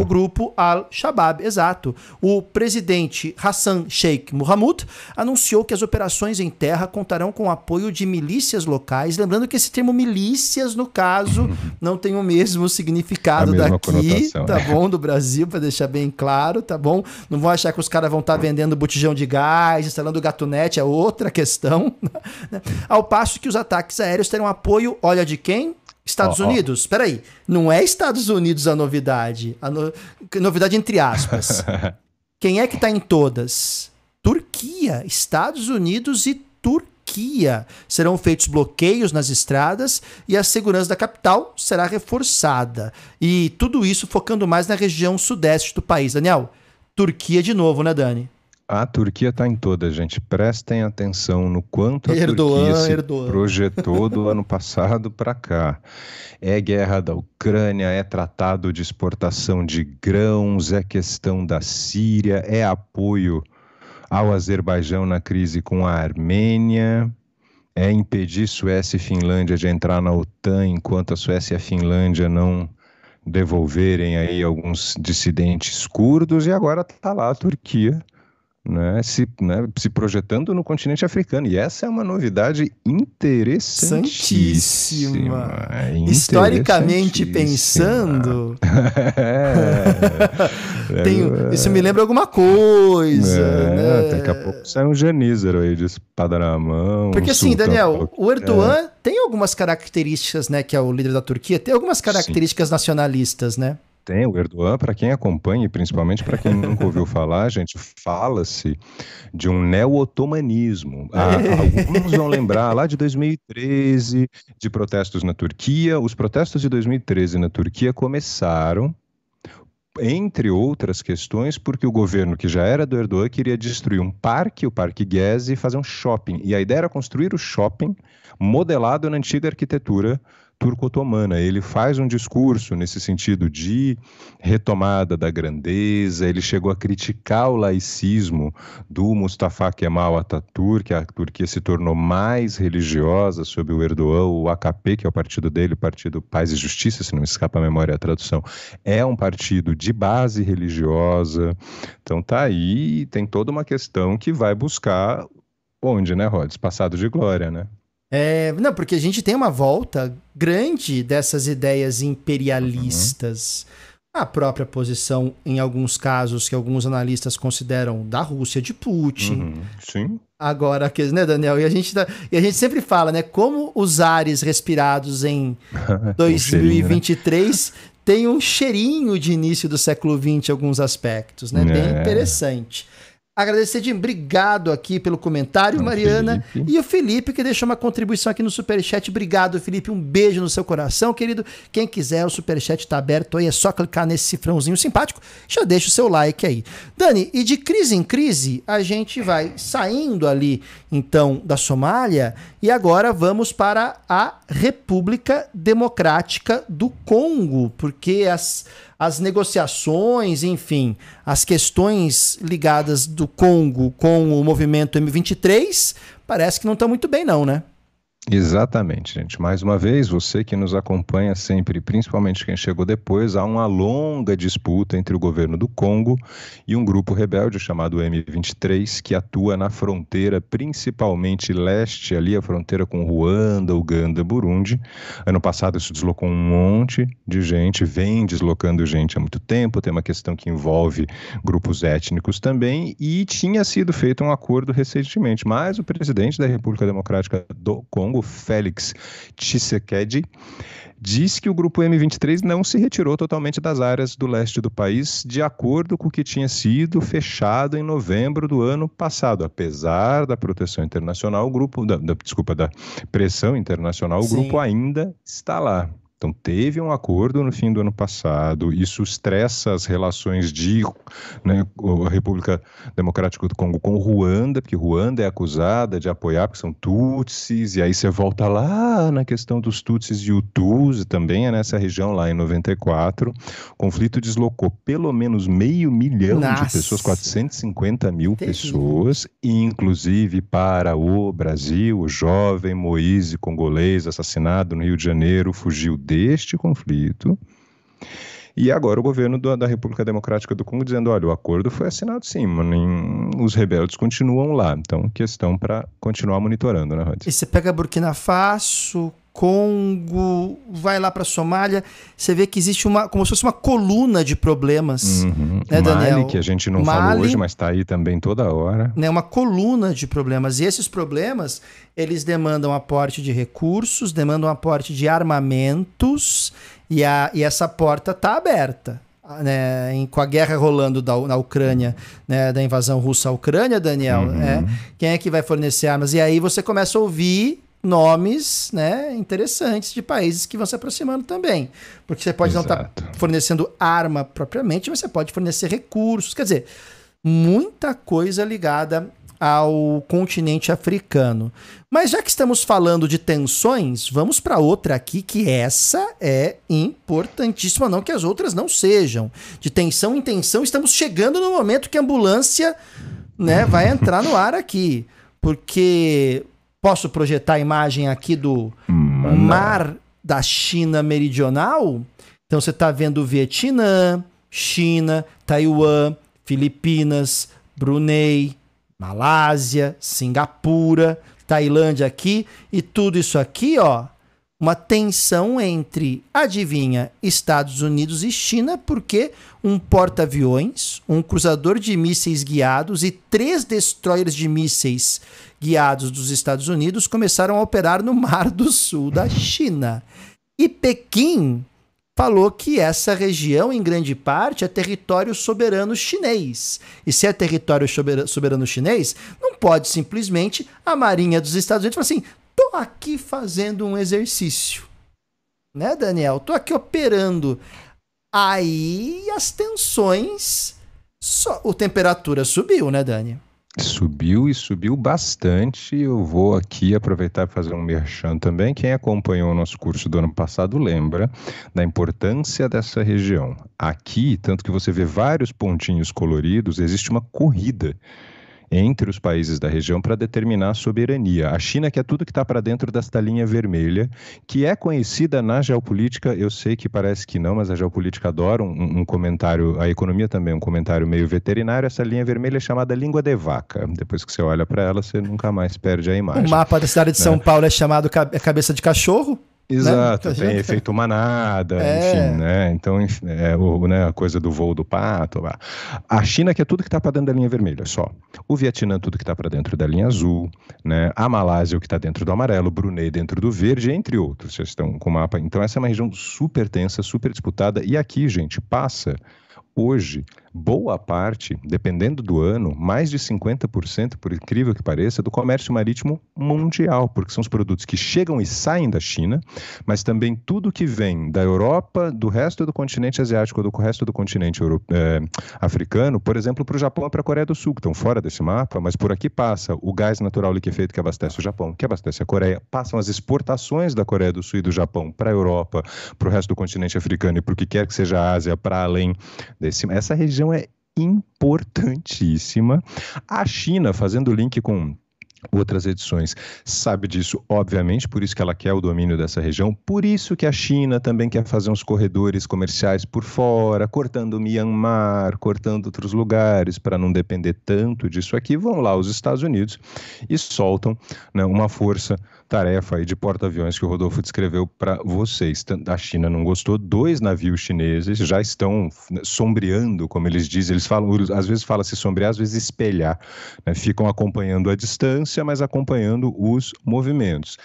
o grupo Al-Shabaab. Exato. O presidente Hassan Sheikh Mohamud anunciou que as operações em terra contarão com o apoio de milícias locais. Lembrando que esse termo milícias, no caso, não tem o mesmo significado daqui, tá é. bom? Do Brasil, para deixar bem claro, tá bom? Não vão achar que os caras vão estar tá vendendo botijão de gás, instalando gatunete, é outra questão. Né? Ao passo que os ataques aéreos terão apoio, olha de quem? Estados oh, Unidos? Oh. Peraí, não é Estados Unidos a novidade. A no... Novidade entre aspas. Quem é que tá em todas? Turquia, Estados Unidos e Turquia. Serão feitos bloqueios nas estradas e a segurança da capital será reforçada. E tudo isso focando mais na região sudeste do país. Daniel, Turquia de novo, né, Dani? A Turquia está em toda, gente. Prestem atenção no quanto a Erdogan, Turquia se Erdogan. projetou do ano passado para cá. É guerra da Ucrânia, é tratado de exportação de grãos, é questão da Síria, é apoio ao Azerbaijão na crise com a Armênia, é impedir Suécia e Finlândia de entrar na OTAN enquanto a Suécia e a Finlândia não devolverem aí alguns dissidentes curdos e agora está lá a Turquia né, se, né, se projetando no continente africano. E essa é uma novidade interessantíssima. É Historicamente pensando, é, isso me lembra alguma coisa. É, né? Daqui a pouco sai um Janízaro aí de espada na mão. Porque um assim, Daniel, o Erdogan é. tem algumas características, né, que é o líder da Turquia, tem algumas características Sim. nacionalistas, né? Tem, o Erdogan, para quem acompanha, e principalmente para quem nunca ouviu falar, gente, fala-se de um neo-otomanismo. Ah, alguns vão lembrar lá de 2013, de protestos na Turquia. Os protestos de 2013 na Turquia começaram entre outras questões, porque o governo que já era do Erdogan queria destruir um parque, o Parque Gezi, e fazer um shopping. E a ideia era construir o shopping modelado na antiga arquitetura turco-otomana. Ele faz um discurso nesse sentido de retomada da grandeza, ele chegou a criticar o laicismo do Mustafa Kemal Atatürk, a Turquia se tornou mais religiosa sob o Erdogan, o AKP, que é o partido dele, o Partido Paz e Justiça, se não me escapa a memória a tradução, é um partido de base religiosa. Então tá aí, tem toda uma questão que vai buscar onde, né, Rhodes? Passado de glória, né? É, não, porque a gente tem uma volta grande dessas ideias imperialistas. Uhum. A própria posição, em alguns casos, que alguns analistas consideram da Rússia de Putin. Uhum. Sim. Agora, né, Daniel? E a, gente tá, e a gente sempre fala, né? Como os ares respirados em 2023 um né? tem um cheirinho de início do século XX em alguns aspectos, né? É. Bem interessante. Agradecer de obrigado aqui pelo comentário, Mariana. Felipe. E o Felipe, que deixou uma contribuição aqui no Superchat. Obrigado, Felipe. Um beijo no seu coração, querido. Quem quiser, o Superchat está aberto aí. É só clicar nesse cifrãozinho simpático. Já deixa o seu like aí. Dani, e de crise em crise, a gente vai saindo ali, então, da Somália. E agora vamos para a República Democrática do Congo. Porque as as negociações, enfim, as questões ligadas do Congo com o movimento M23, parece que não estão muito bem, não, né? Exatamente, gente. Mais uma vez, você que nos acompanha sempre, principalmente quem chegou depois, há uma longa disputa entre o governo do Congo e um grupo rebelde chamado M23, que atua na fronteira, principalmente leste, ali a fronteira com Ruanda, Uganda, Burundi. Ano passado isso deslocou um monte de gente, vem deslocando gente há muito tempo, tem uma questão que envolve grupos étnicos também, e tinha sido feito um acordo recentemente, mas o presidente da República Democrática do Congo, Félix Tshisekedi, diz que o grupo M23 não se retirou totalmente das áreas do leste do país, de acordo com o que tinha sido fechado em novembro do ano passado. Apesar da proteção internacional, o grupo, da, da desculpa, da pressão internacional, o Sim. grupo ainda está lá. Então, teve um acordo no fim do ano passado, isso estressa as relações de né, a República Democrática do Congo com Ruanda, porque Ruanda é acusada de apoiar, porque são Tutsis, e aí você volta lá na questão dos Tutsis e Hutus, também é nessa região lá em 94. O conflito deslocou pelo menos meio milhão Nossa. de pessoas, 450 mil pessoas, inclusive para o Brasil, o jovem Moise congolês assassinado no Rio de Janeiro, fugiu deste conflito. E agora o governo do, da República Democrática do Congo dizendo: olha, o acordo foi assinado sim, mas os rebeldes continuam lá. Então, questão para continuar monitorando, né, Rod? E você pega Burkina Faso, Congo, vai lá para Somália, você vê que existe uma, como se fosse uma coluna de problemas, uhum. né, Daniel? Mali, que a gente não Mali, falou hoje, mas está aí também toda hora. Né, uma coluna de problemas. E esses problemas, eles demandam aporte de recursos, demandam aporte de armamentos, e, a, e essa porta está aberta. né, em, com a guerra rolando da, na Ucrânia, né, da invasão russa à Ucrânia, Daniel, uhum. é, quem é que vai fornecer armas? E aí você começa a ouvir nomes né, interessantes de países que vão se aproximando também. Porque você pode Exato. não estar tá fornecendo arma propriamente, mas você pode fornecer recursos. Quer dizer, muita coisa ligada ao continente africano. Mas já que estamos falando de tensões, vamos para outra aqui que essa é importantíssima, não que as outras não sejam. De tensão em tensão, estamos chegando no momento que a ambulância, né, vai entrar no ar aqui, porque posso projetar a imagem aqui do mar da China meridional. Então você está vendo Vietnã, China, Taiwan, Filipinas, Brunei, Malásia, Singapura, Tailândia aqui e tudo isso aqui, ó, uma tensão entre, adivinha, Estados Unidos e China, porque um porta-aviões, um cruzador de mísseis guiados e três destroyers de mísseis guiados dos Estados Unidos começaram a operar no Mar do Sul da China. E Pequim falou que essa região, em grande parte, é território soberano chinês. E se é território soberano chinês, não pode simplesmente a Marinha dos Estados Unidos falar assim: tô aqui fazendo um exercício. Né, Daniel? Tô aqui operando. Aí as tensões. Só, a temperatura subiu, né, Dani? Subiu e subiu bastante. Eu vou aqui aproveitar para fazer um merchan também. Quem acompanhou o nosso curso do ano passado lembra da importância dessa região. Aqui, tanto que você vê vários pontinhos coloridos, existe uma corrida entre os países da região para determinar a soberania. A China que é tudo que está para dentro desta linha vermelha, que é conhecida na geopolítica, eu sei que parece que não, mas a geopolítica adora um, um comentário, a economia também, um comentário meio veterinário, essa linha vermelha é chamada língua de vaca. Depois que você olha para ela, você nunca mais perde a imagem. O mapa da cidade de São né? Paulo é chamado é cabeça de cachorro? Né? Exato, né? tem efeito manada, é. enfim, né? Então, é, o, né, a coisa do voo do pato. Lá. A China, que é tudo que está para dentro da linha vermelha, só. O Vietnã, tudo que está para dentro da linha azul, né? A Malásia, o que está dentro do amarelo, Brunei dentro do verde, entre outros. Vocês estão com o mapa. Então, essa é uma região super tensa, super disputada. E aqui, gente, passa hoje boa parte, dependendo do ano, mais de 50%, por incrível que pareça, do comércio marítimo mundial, porque são os produtos que chegam e saem da China, mas também tudo que vem da Europa, do resto do continente asiático, do resto do continente é, africano, por exemplo, para o Japão e para a Coreia do Sul, que estão fora desse mapa, mas por aqui passa o gás natural liquefeito que abastece o Japão, que abastece a Coreia, passam as exportações da Coreia do Sul e do Japão para a Europa, para o resto do continente africano e o que quer que seja a Ásia, para além desse. Essa região é importantíssima. A China, fazendo link com outras edições. Sabe disso, obviamente, por isso que ela quer o domínio dessa região, por isso que a China também quer fazer uns corredores comerciais por fora, cortando Myanmar, cortando outros lugares, para não depender tanto disso aqui. Vão lá os Estados Unidos e soltam né, uma força tarefa aí de porta-aviões que o Rodolfo descreveu para vocês. A China não gostou, dois navios chineses já estão né, sombreando, como eles dizem, eles falam, às vezes fala se sombrear, às vezes espelhar, né? ficam acompanhando a distância, mas acompanhando os movimentos.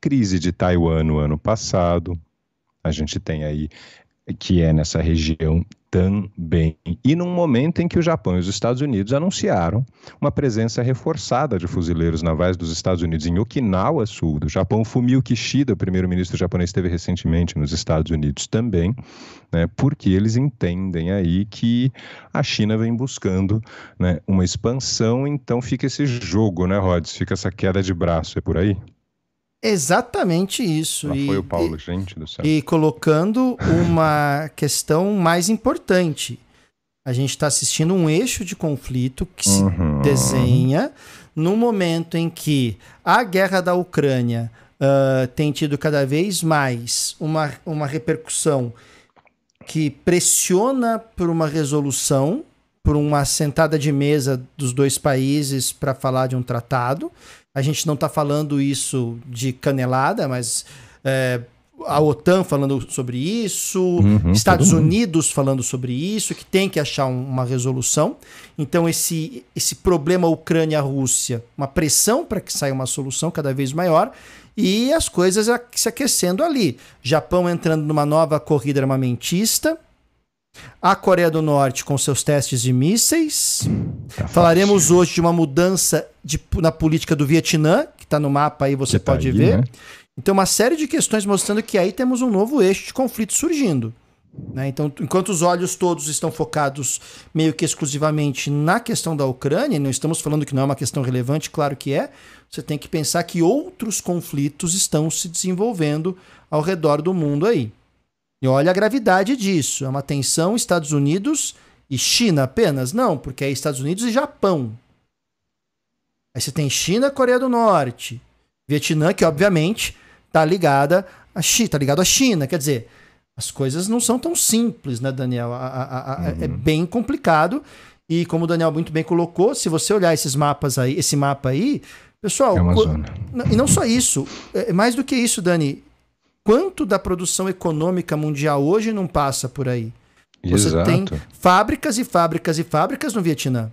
Crise de Taiwan no ano passado, a gente tem aí que é nessa região também. E num momento em que o Japão e os Estados Unidos anunciaram uma presença reforçada de fuzileiros navais dos Estados Unidos em Okinawa Sul do Japão. Fumio Kishida, primeiro-ministro japonês, esteve recentemente nos Estados Unidos também, né, porque eles entendem aí que a China vem buscando né, uma expansão, então fica esse jogo, né, Rods? Fica essa queda de braço, é por aí? Exatamente isso. Lá e, foi o Paulo, e, gente do céu. E colocando uma questão mais importante. A gente está assistindo um eixo de conflito que se uhum. desenha no momento em que a guerra da Ucrânia uh, tem tido cada vez mais uma, uma repercussão que pressiona por uma resolução, por uma sentada de mesa dos dois países para falar de um tratado. A gente não está falando isso de canelada, mas é, a OTAN falando sobre isso, uhum, Estados Unidos falando sobre isso, que tem que achar um, uma resolução. Então, esse, esse problema Ucrânia-Rússia, uma pressão para que saia uma solução cada vez maior e as coisas se aquecendo ali. Japão entrando numa nova corrida armamentista, A Coreia do Norte com seus testes de mísseis. Tá Falaremos fácil. hoje de uma mudança de, na política do Vietnã, que está no mapa aí, você que tá pode tá aí, ver. Né? Então, uma série de questões mostrando que aí temos um novo eixo de conflito surgindo. Né? Então, enquanto os olhos todos estão focados meio que exclusivamente na questão da Ucrânia, não estamos falando que não é uma questão relevante, claro que é, você tem que pensar que outros conflitos estão se desenvolvendo ao redor do mundo aí. E olha a gravidade disso. É uma tensão Estados Unidos e China apenas? Não, porque é Estados Unidos e Japão. Aí você tem China, Coreia do Norte, Vietnã, que obviamente está ligada a China, tá ligado à China. Quer dizer, as coisas não são tão simples, né, Daniel? A, a, a, é uhum. É bem complicado. E como o Daniel muito bem colocou, se você olhar esses mapas aí, esse mapa aí, pessoal. É e não só isso, é, é mais do que isso, Dani. Quanto da produção econômica mundial hoje não passa por aí? Você Exato. tem fábricas e fábricas e fábricas no Vietnã.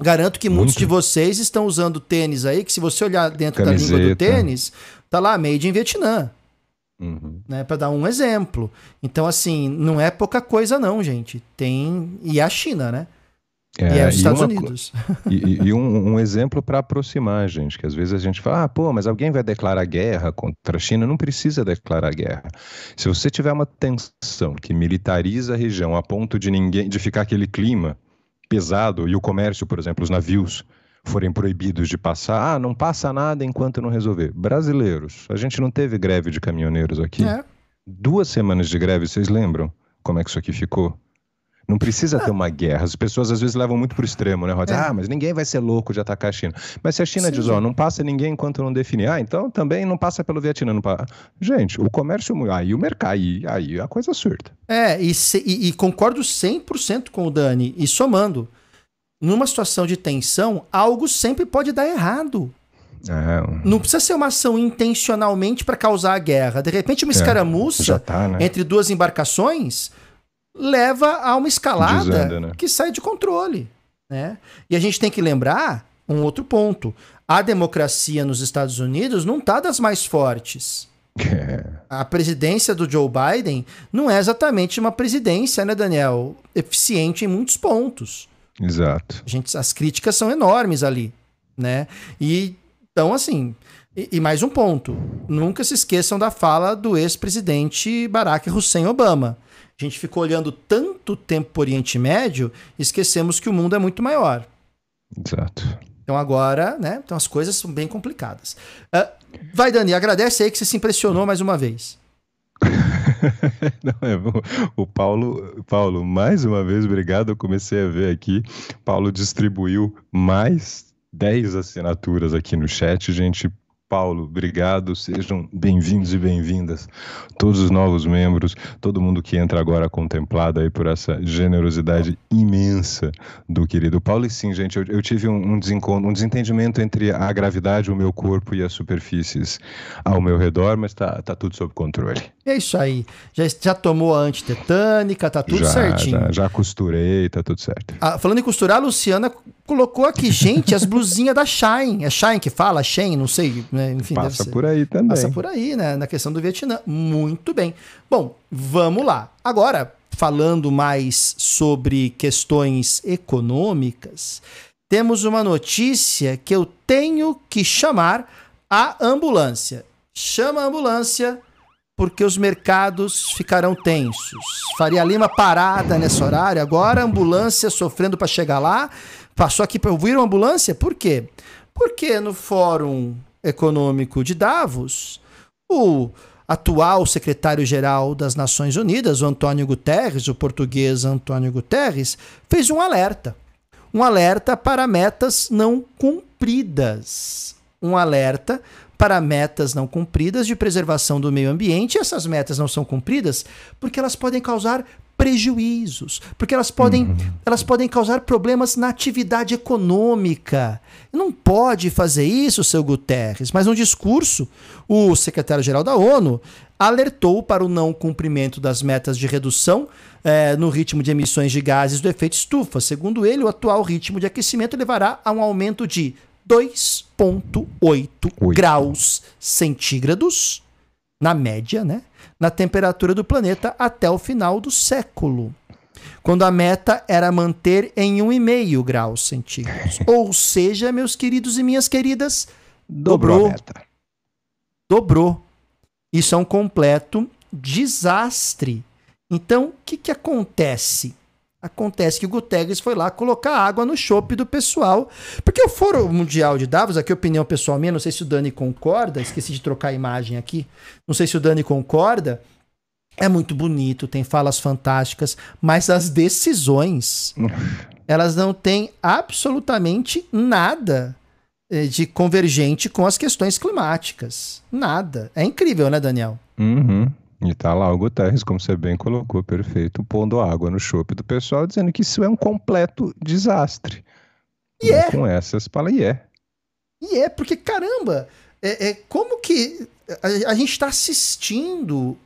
Garanto que muitos Muito. de vocês estão usando tênis aí, que se você olhar dentro Camiseta. da língua do tênis, tá lá made in Vietnã. Uhum. Né, para dar um exemplo. Então, assim, não é pouca coisa, não, gente. Tem. E a China, né? É, e é os Estados uma, Unidos. E, e um, um, exemplo para aproximar, gente, que às vezes a gente fala, ah, pô, mas alguém vai declarar guerra contra a China? Não precisa declarar guerra. Se você tiver uma tensão que militariza a região a ponto de ninguém, de ficar aquele clima pesado e o comércio, por exemplo, os navios forem proibidos de passar, ah, não passa nada enquanto não resolver. Brasileiros, a gente não teve greve de caminhoneiros aqui? É. Duas semanas de greve, vocês lembram como é que isso aqui ficou? Não precisa ter uma guerra. As pessoas às vezes levam muito para o extremo, né? É. Ah, mas ninguém vai ser louco de atacar a China. Mas se a China Sim. diz, ó, não passa ninguém enquanto não definir, ah, então também não passa pelo Vietnã. Não passa. Gente, o comércio, aí o mercado, aí, aí a coisa surta. É, e, se, e, e concordo 100% com o Dani. E somando, numa situação de tensão, algo sempre pode dar errado. É. Não precisa ser uma ação intencionalmente para causar a guerra. De repente, uma é, escaramuça tá, né? entre duas embarcações leva a uma escalada Desanda, né? que sai de controle. Né? E a gente tem que lembrar um outro ponto. A democracia nos Estados Unidos não está das mais fortes. É. A presidência do Joe Biden não é exatamente uma presidência, né, Daniel? Eficiente em muitos pontos. Exato. A gente, as críticas são enormes ali, né? E então, assim, e, e mais um ponto: nunca se esqueçam da fala do ex-presidente Barack Hussein Obama. A gente ficou olhando tanto tempo para o Oriente Médio, esquecemos que o mundo é muito maior. Exato. Então agora, né? Então as coisas são bem complicadas. Uh, vai, Dani, agradece aí que você se impressionou mais uma vez. Não, é, o Paulo, Paulo, mais uma vez, obrigado. Eu comecei a ver aqui. Paulo distribuiu mais 10 assinaturas aqui no chat, gente. Paulo, obrigado. Sejam bem-vindos e bem-vindas, todos os novos membros, todo mundo que entra agora contemplado aí por essa generosidade imensa do querido Paulo. E sim, gente, eu, eu tive um, um, desencontro, um desentendimento entre a gravidade, o meu corpo e as superfícies ao meu redor, mas tá, tá tudo sob controle. É isso aí. Já, já tomou a antitetânica, tá tudo já, certinho. Já, já costurei, tá tudo certo. Ah, falando em costurar, a Luciana colocou aqui, gente, as blusinhas da Shine. É Shine que fala? Shane, não sei. Né? Enfim, Passa por aí também. Passa por aí, né? Na questão do Vietnã. Muito bem. Bom, vamos lá. Agora, falando mais sobre questões econômicas, temos uma notícia que eu tenho que chamar a ambulância. Chama a ambulância porque os mercados ficarão tensos. Faria Lima parada nesse horário, agora ambulância sofrendo para chegar lá. Passou aqui para ouvir uma ambulância? Por quê? Porque no Fórum Econômico de Davos, o atual secretário-geral das Nações Unidas, o Antônio Guterres, o português Antônio Guterres, fez um alerta. Um alerta para metas não cumpridas. Um alerta para metas não cumpridas de preservação do meio ambiente. E essas metas não são cumpridas porque elas podem causar prejuízos, porque elas podem, uhum. elas podem causar problemas na atividade econômica. Não pode fazer isso, seu Guterres, mas no discurso, o secretário-geral da ONU alertou para o não cumprimento das metas de redução eh, no ritmo de emissões de gases do efeito estufa. Segundo ele, o atual ritmo de aquecimento levará a um aumento de 2,8 graus centígrados, na média, né? Na temperatura do planeta até o final do século. quando a meta era manter em 1,5 graus centígrados. Ou seja, meus queridos e minhas queridas, dobrou. Dobrou. dobrou. Isso é um completo desastre. Então, o que, que acontece? Acontece que o Guterres foi lá colocar água no chope do pessoal. Porque o Foro Mundial de Davos, aqui opinião pessoal minha, não sei se o Dani concorda, esqueci de trocar a imagem aqui. Não sei se o Dani concorda. É muito bonito, tem falas fantásticas, mas as decisões, elas não têm absolutamente nada eh, de convergente com as questões climáticas. Nada. É incrível, né, Daniel? Uhum. E tá lá o Guterres, como você bem colocou, perfeito, pondo água no chope do pessoal, dizendo que isso é um completo desastre. E, é. Com essas fala, e é. E é, porque caramba, é, é como que a, a gente está assistindo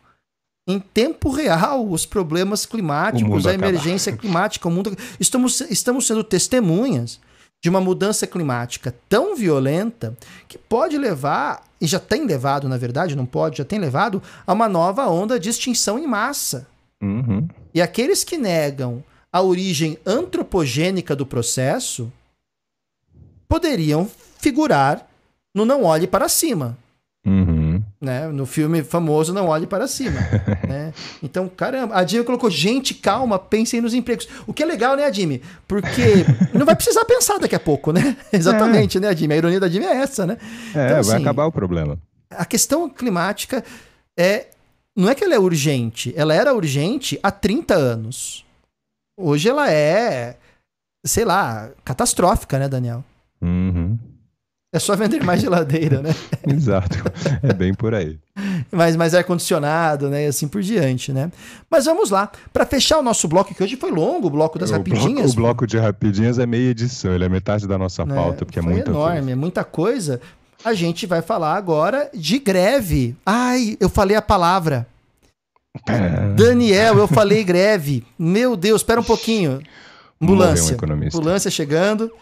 em tempo real os problemas climáticos, a emergência climática, o mundo. Estamos, estamos sendo testemunhas de uma mudança climática tão violenta que pode levar, e já tem levado, na verdade, não pode, já tem levado a uma nova onda de extinção em massa. Uhum. E aqueles que negam a origem antropogênica do processo poderiam figurar no Não Olhe para Cima. Né? No filme famoso Não Olhe para Cima. né? Então, caramba, a Jimmy colocou, gente, calma, pensem nos empregos. O que é legal, né, Jimmy? Porque não vai precisar pensar daqui a pouco, né? Exatamente, é. né, Jimmy? A ironia da Jimmy é essa, né? É, então, assim, vai acabar o problema. A questão climática é. Não é que ela é urgente, ela era urgente há 30 anos. Hoje ela é, sei lá, catastrófica, né, Daniel? Uhum. É só vender mais geladeira, né? Exato. É bem por aí. mais, mais ar-condicionado, né? E assim por diante, né? Mas vamos lá. Para fechar o nosso bloco, que hoje foi longo, o bloco das o rapidinhas. Bloco, o bloco de rapidinhas é meia edição, ele é metade da nossa né? pauta, porque é muita enorme, coisa. é muita coisa. A gente vai falar agora de greve. Ai, eu falei a palavra. É. Daniel, eu falei greve. Meu Deus, espera um pouquinho. Ambulância. Um Ambulância chegando.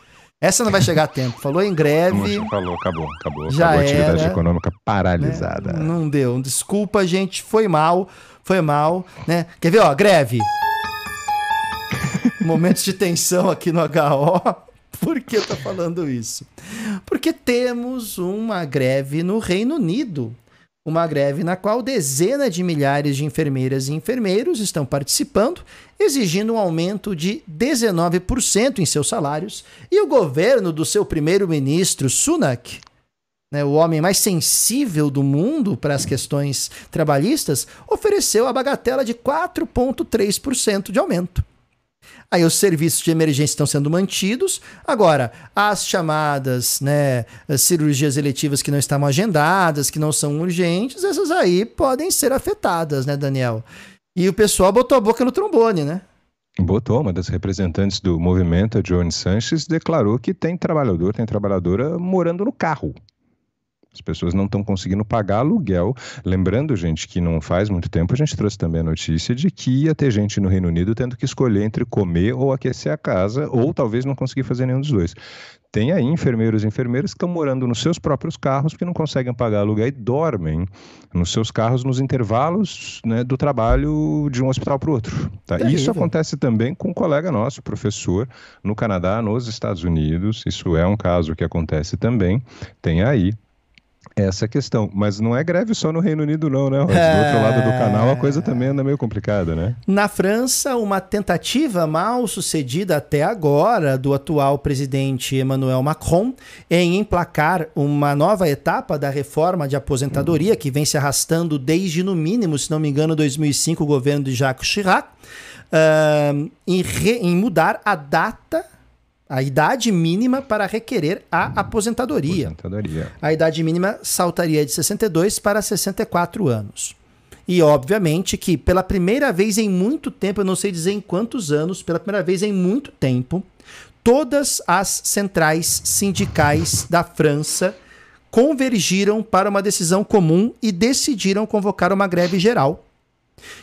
Essa não vai chegar a tempo. Falou em greve. Falou, acabou, acabou. Já acabou a atividade era, econômica paralisada. Né? Não deu. Desculpa, gente. Foi mal. Foi mal. Né? Quer ver, ó? Greve. Momentos de tensão aqui no HO. Por que eu tô falando isso? Porque temos uma greve no Reino Unido uma greve na qual dezenas de milhares de enfermeiras e enfermeiros estão participando, exigindo um aumento de 19% em seus salários, e o governo do seu primeiro-ministro Sunak, né, o homem mais sensível do mundo para as questões trabalhistas, ofereceu a bagatela de 4,3% de aumento. Aí os serviços de emergência estão sendo mantidos. Agora, as chamadas né, cirurgias eletivas que não estavam agendadas, que não são urgentes, essas aí podem ser afetadas, né, Daniel? E o pessoal botou a boca no trombone, né? Botou, uma das representantes do movimento, a Joane Sanches, declarou que tem trabalhador, tem trabalhadora morando no carro. As pessoas não estão conseguindo pagar aluguel. Lembrando, gente, que não faz muito tempo a gente trouxe também a notícia de que ia ter gente no Reino Unido tendo que escolher entre comer ou aquecer a casa, ou talvez não conseguir fazer nenhum dos dois. Tem aí enfermeiros e enfermeiras que estão morando nos seus próprios carros porque não conseguem pagar aluguel e dormem nos seus carros nos intervalos né, do trabalho de um hospital para o outro. Tá? Isso acontece também com um colega nosso, professor, no Canadá, nos Estados Unidos. Isso é um caso que acontece também. Tem aí essa questão. Mas não é greve só no Reino Unido, não, né? Do outro lado do canal a coisa também anda meio complicada, né? Na França, uma tentativa mal sucedida até agora do atual presidente Emmanuel Macron em emplacar uma nova etapa da reforma de aposentadoria, que vem se arrastando desde, no mínimo, se não me engano, 2005, o governo de Jacques Chirac, uh, em, re, em mudar a data a idade mínima para requerer a aposentadoria. aposentadoria. A idade mínima saltaria de 62 para 64 anos. E obviamente que pela primeira vez em muito tempo, eu não sei dizer em quantos anos, pela primeira vez em muito tempo, todas as centrais sindicais da França convergiram para uma decisão comum e decidiram convocar uma greve geral,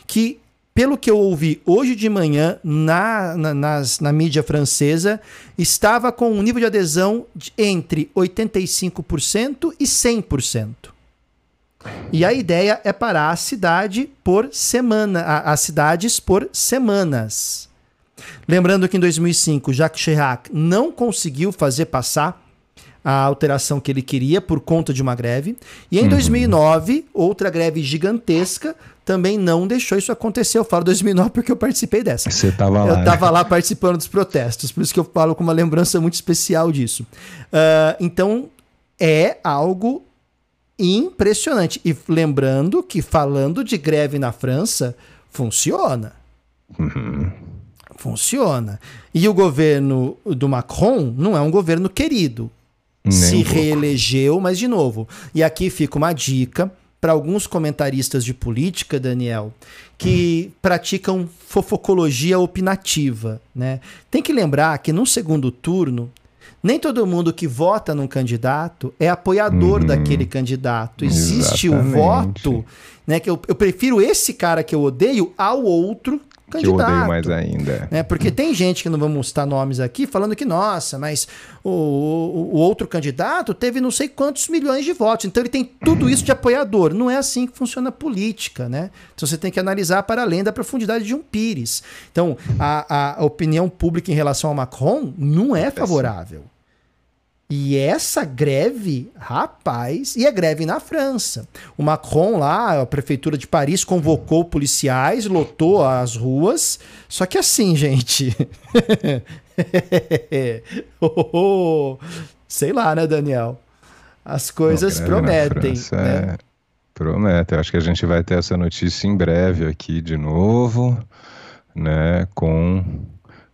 que pelo que eu ouvi hoje de manhã na, na, nas, na mídia francesa, estava com um nível de adesão de entre 85% e 100%. E a ideia é parar a cidade por semana, as cidades por semanas. Lembrando que em 2005, Jacques Chirac não conseguiu fazer passar a alteração que ele queria por conta de uma greve. E em uhum. 2009, outra greve gigantesca também não deixou isso acontecer. Eu falo 2009 porque eu participei dessa. Você estava lá. Eu estava né? lá participando dos protestos, por isso que eu falo com uma lembrança muito especial disso. Uh, então, é algo impressionante. E lembrando que falando de greve na França, funciona. Uhum. Funciona. E o governo do Macron não é um governo querido. Nem Se um reelegeu, mas de novo. E aqui fica uma dica para alguns comentaristas de política, Daniel, que hum. praticam fofocologia opinativa. Né? Tem que lembrar que no segundo turno, nem todo mundo que vota num candidato é apoiador uhum. daquele candidato. Existe Exatamente. o voto, né? Que eu, eu prefiro esse cara que eu odeio ao outro candidato. Que eu odeio mais ainda. Né? Porque tem gente que não vamos citar nomes aqui falando que, nossa, mas o, o, o, outro candidato teve não sei quantos milhões de votos. Então ele tem tudo isso de apoiador. Não é assim que funciona a política, né? Então você tem que analisar para além da profundidade de um pires. Então a, a opinião pública em relação ao Macron não é favorável. E essa greve, rapaz, e é greve na França. O Macron lá, a prefeitura de Paris convocou policiais, lotou as ruas. Só que assim, gente. Sei lá, né, Daniel? As coisas prometem. França, né? é... Promete. Eu acho que a gente vai ter essa notícia em breve aqui de novo, né? Com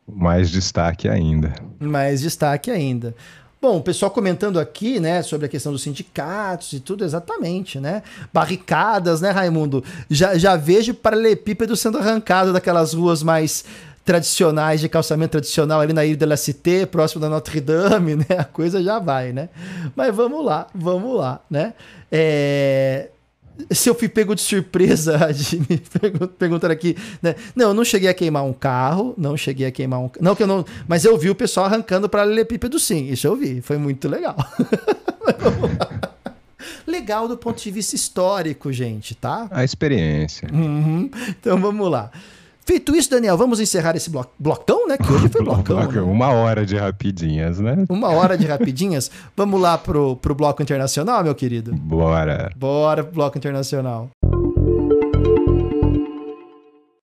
mais destaque ainda. Mais destaque ainda. Bom, o pessoal comentando aqui, né, sobre a questão dos sindicatos e tudo, exatamente, né? Barricadas, né, Raimundo? Já, já vejo paralelepípedo sendo arrancado daquelas ruas mais tradicionais, de calçamento tradicional ali na Ilha la Cité, próximo da Notre Dame, né? A coisa já vai, né? Mas vamos lá, vamos lá, né? É se eu fui pego de surpresa, me perguntando aqui, né? Não, eu não cheguei a queimar um carro, não cheguei a queimar um Não, que eu não. Mas eu vi o pessoal arrancando para Lelepípedo sim, isso eu vi, foi muito legal. legal do ponto de vista histórico, gente, tá? A experiência. Uhum. Então vamos lá. Feito isso, Daniel, vamos encerrar esse blo blocão, né? Que hoje foi blocão. né? Uma hora de rapidinhas, né? Uma hora de rapidinhas. vamos lá pro, pro bloco internacional, meu querido? Bora. Bora pro bloco internacional.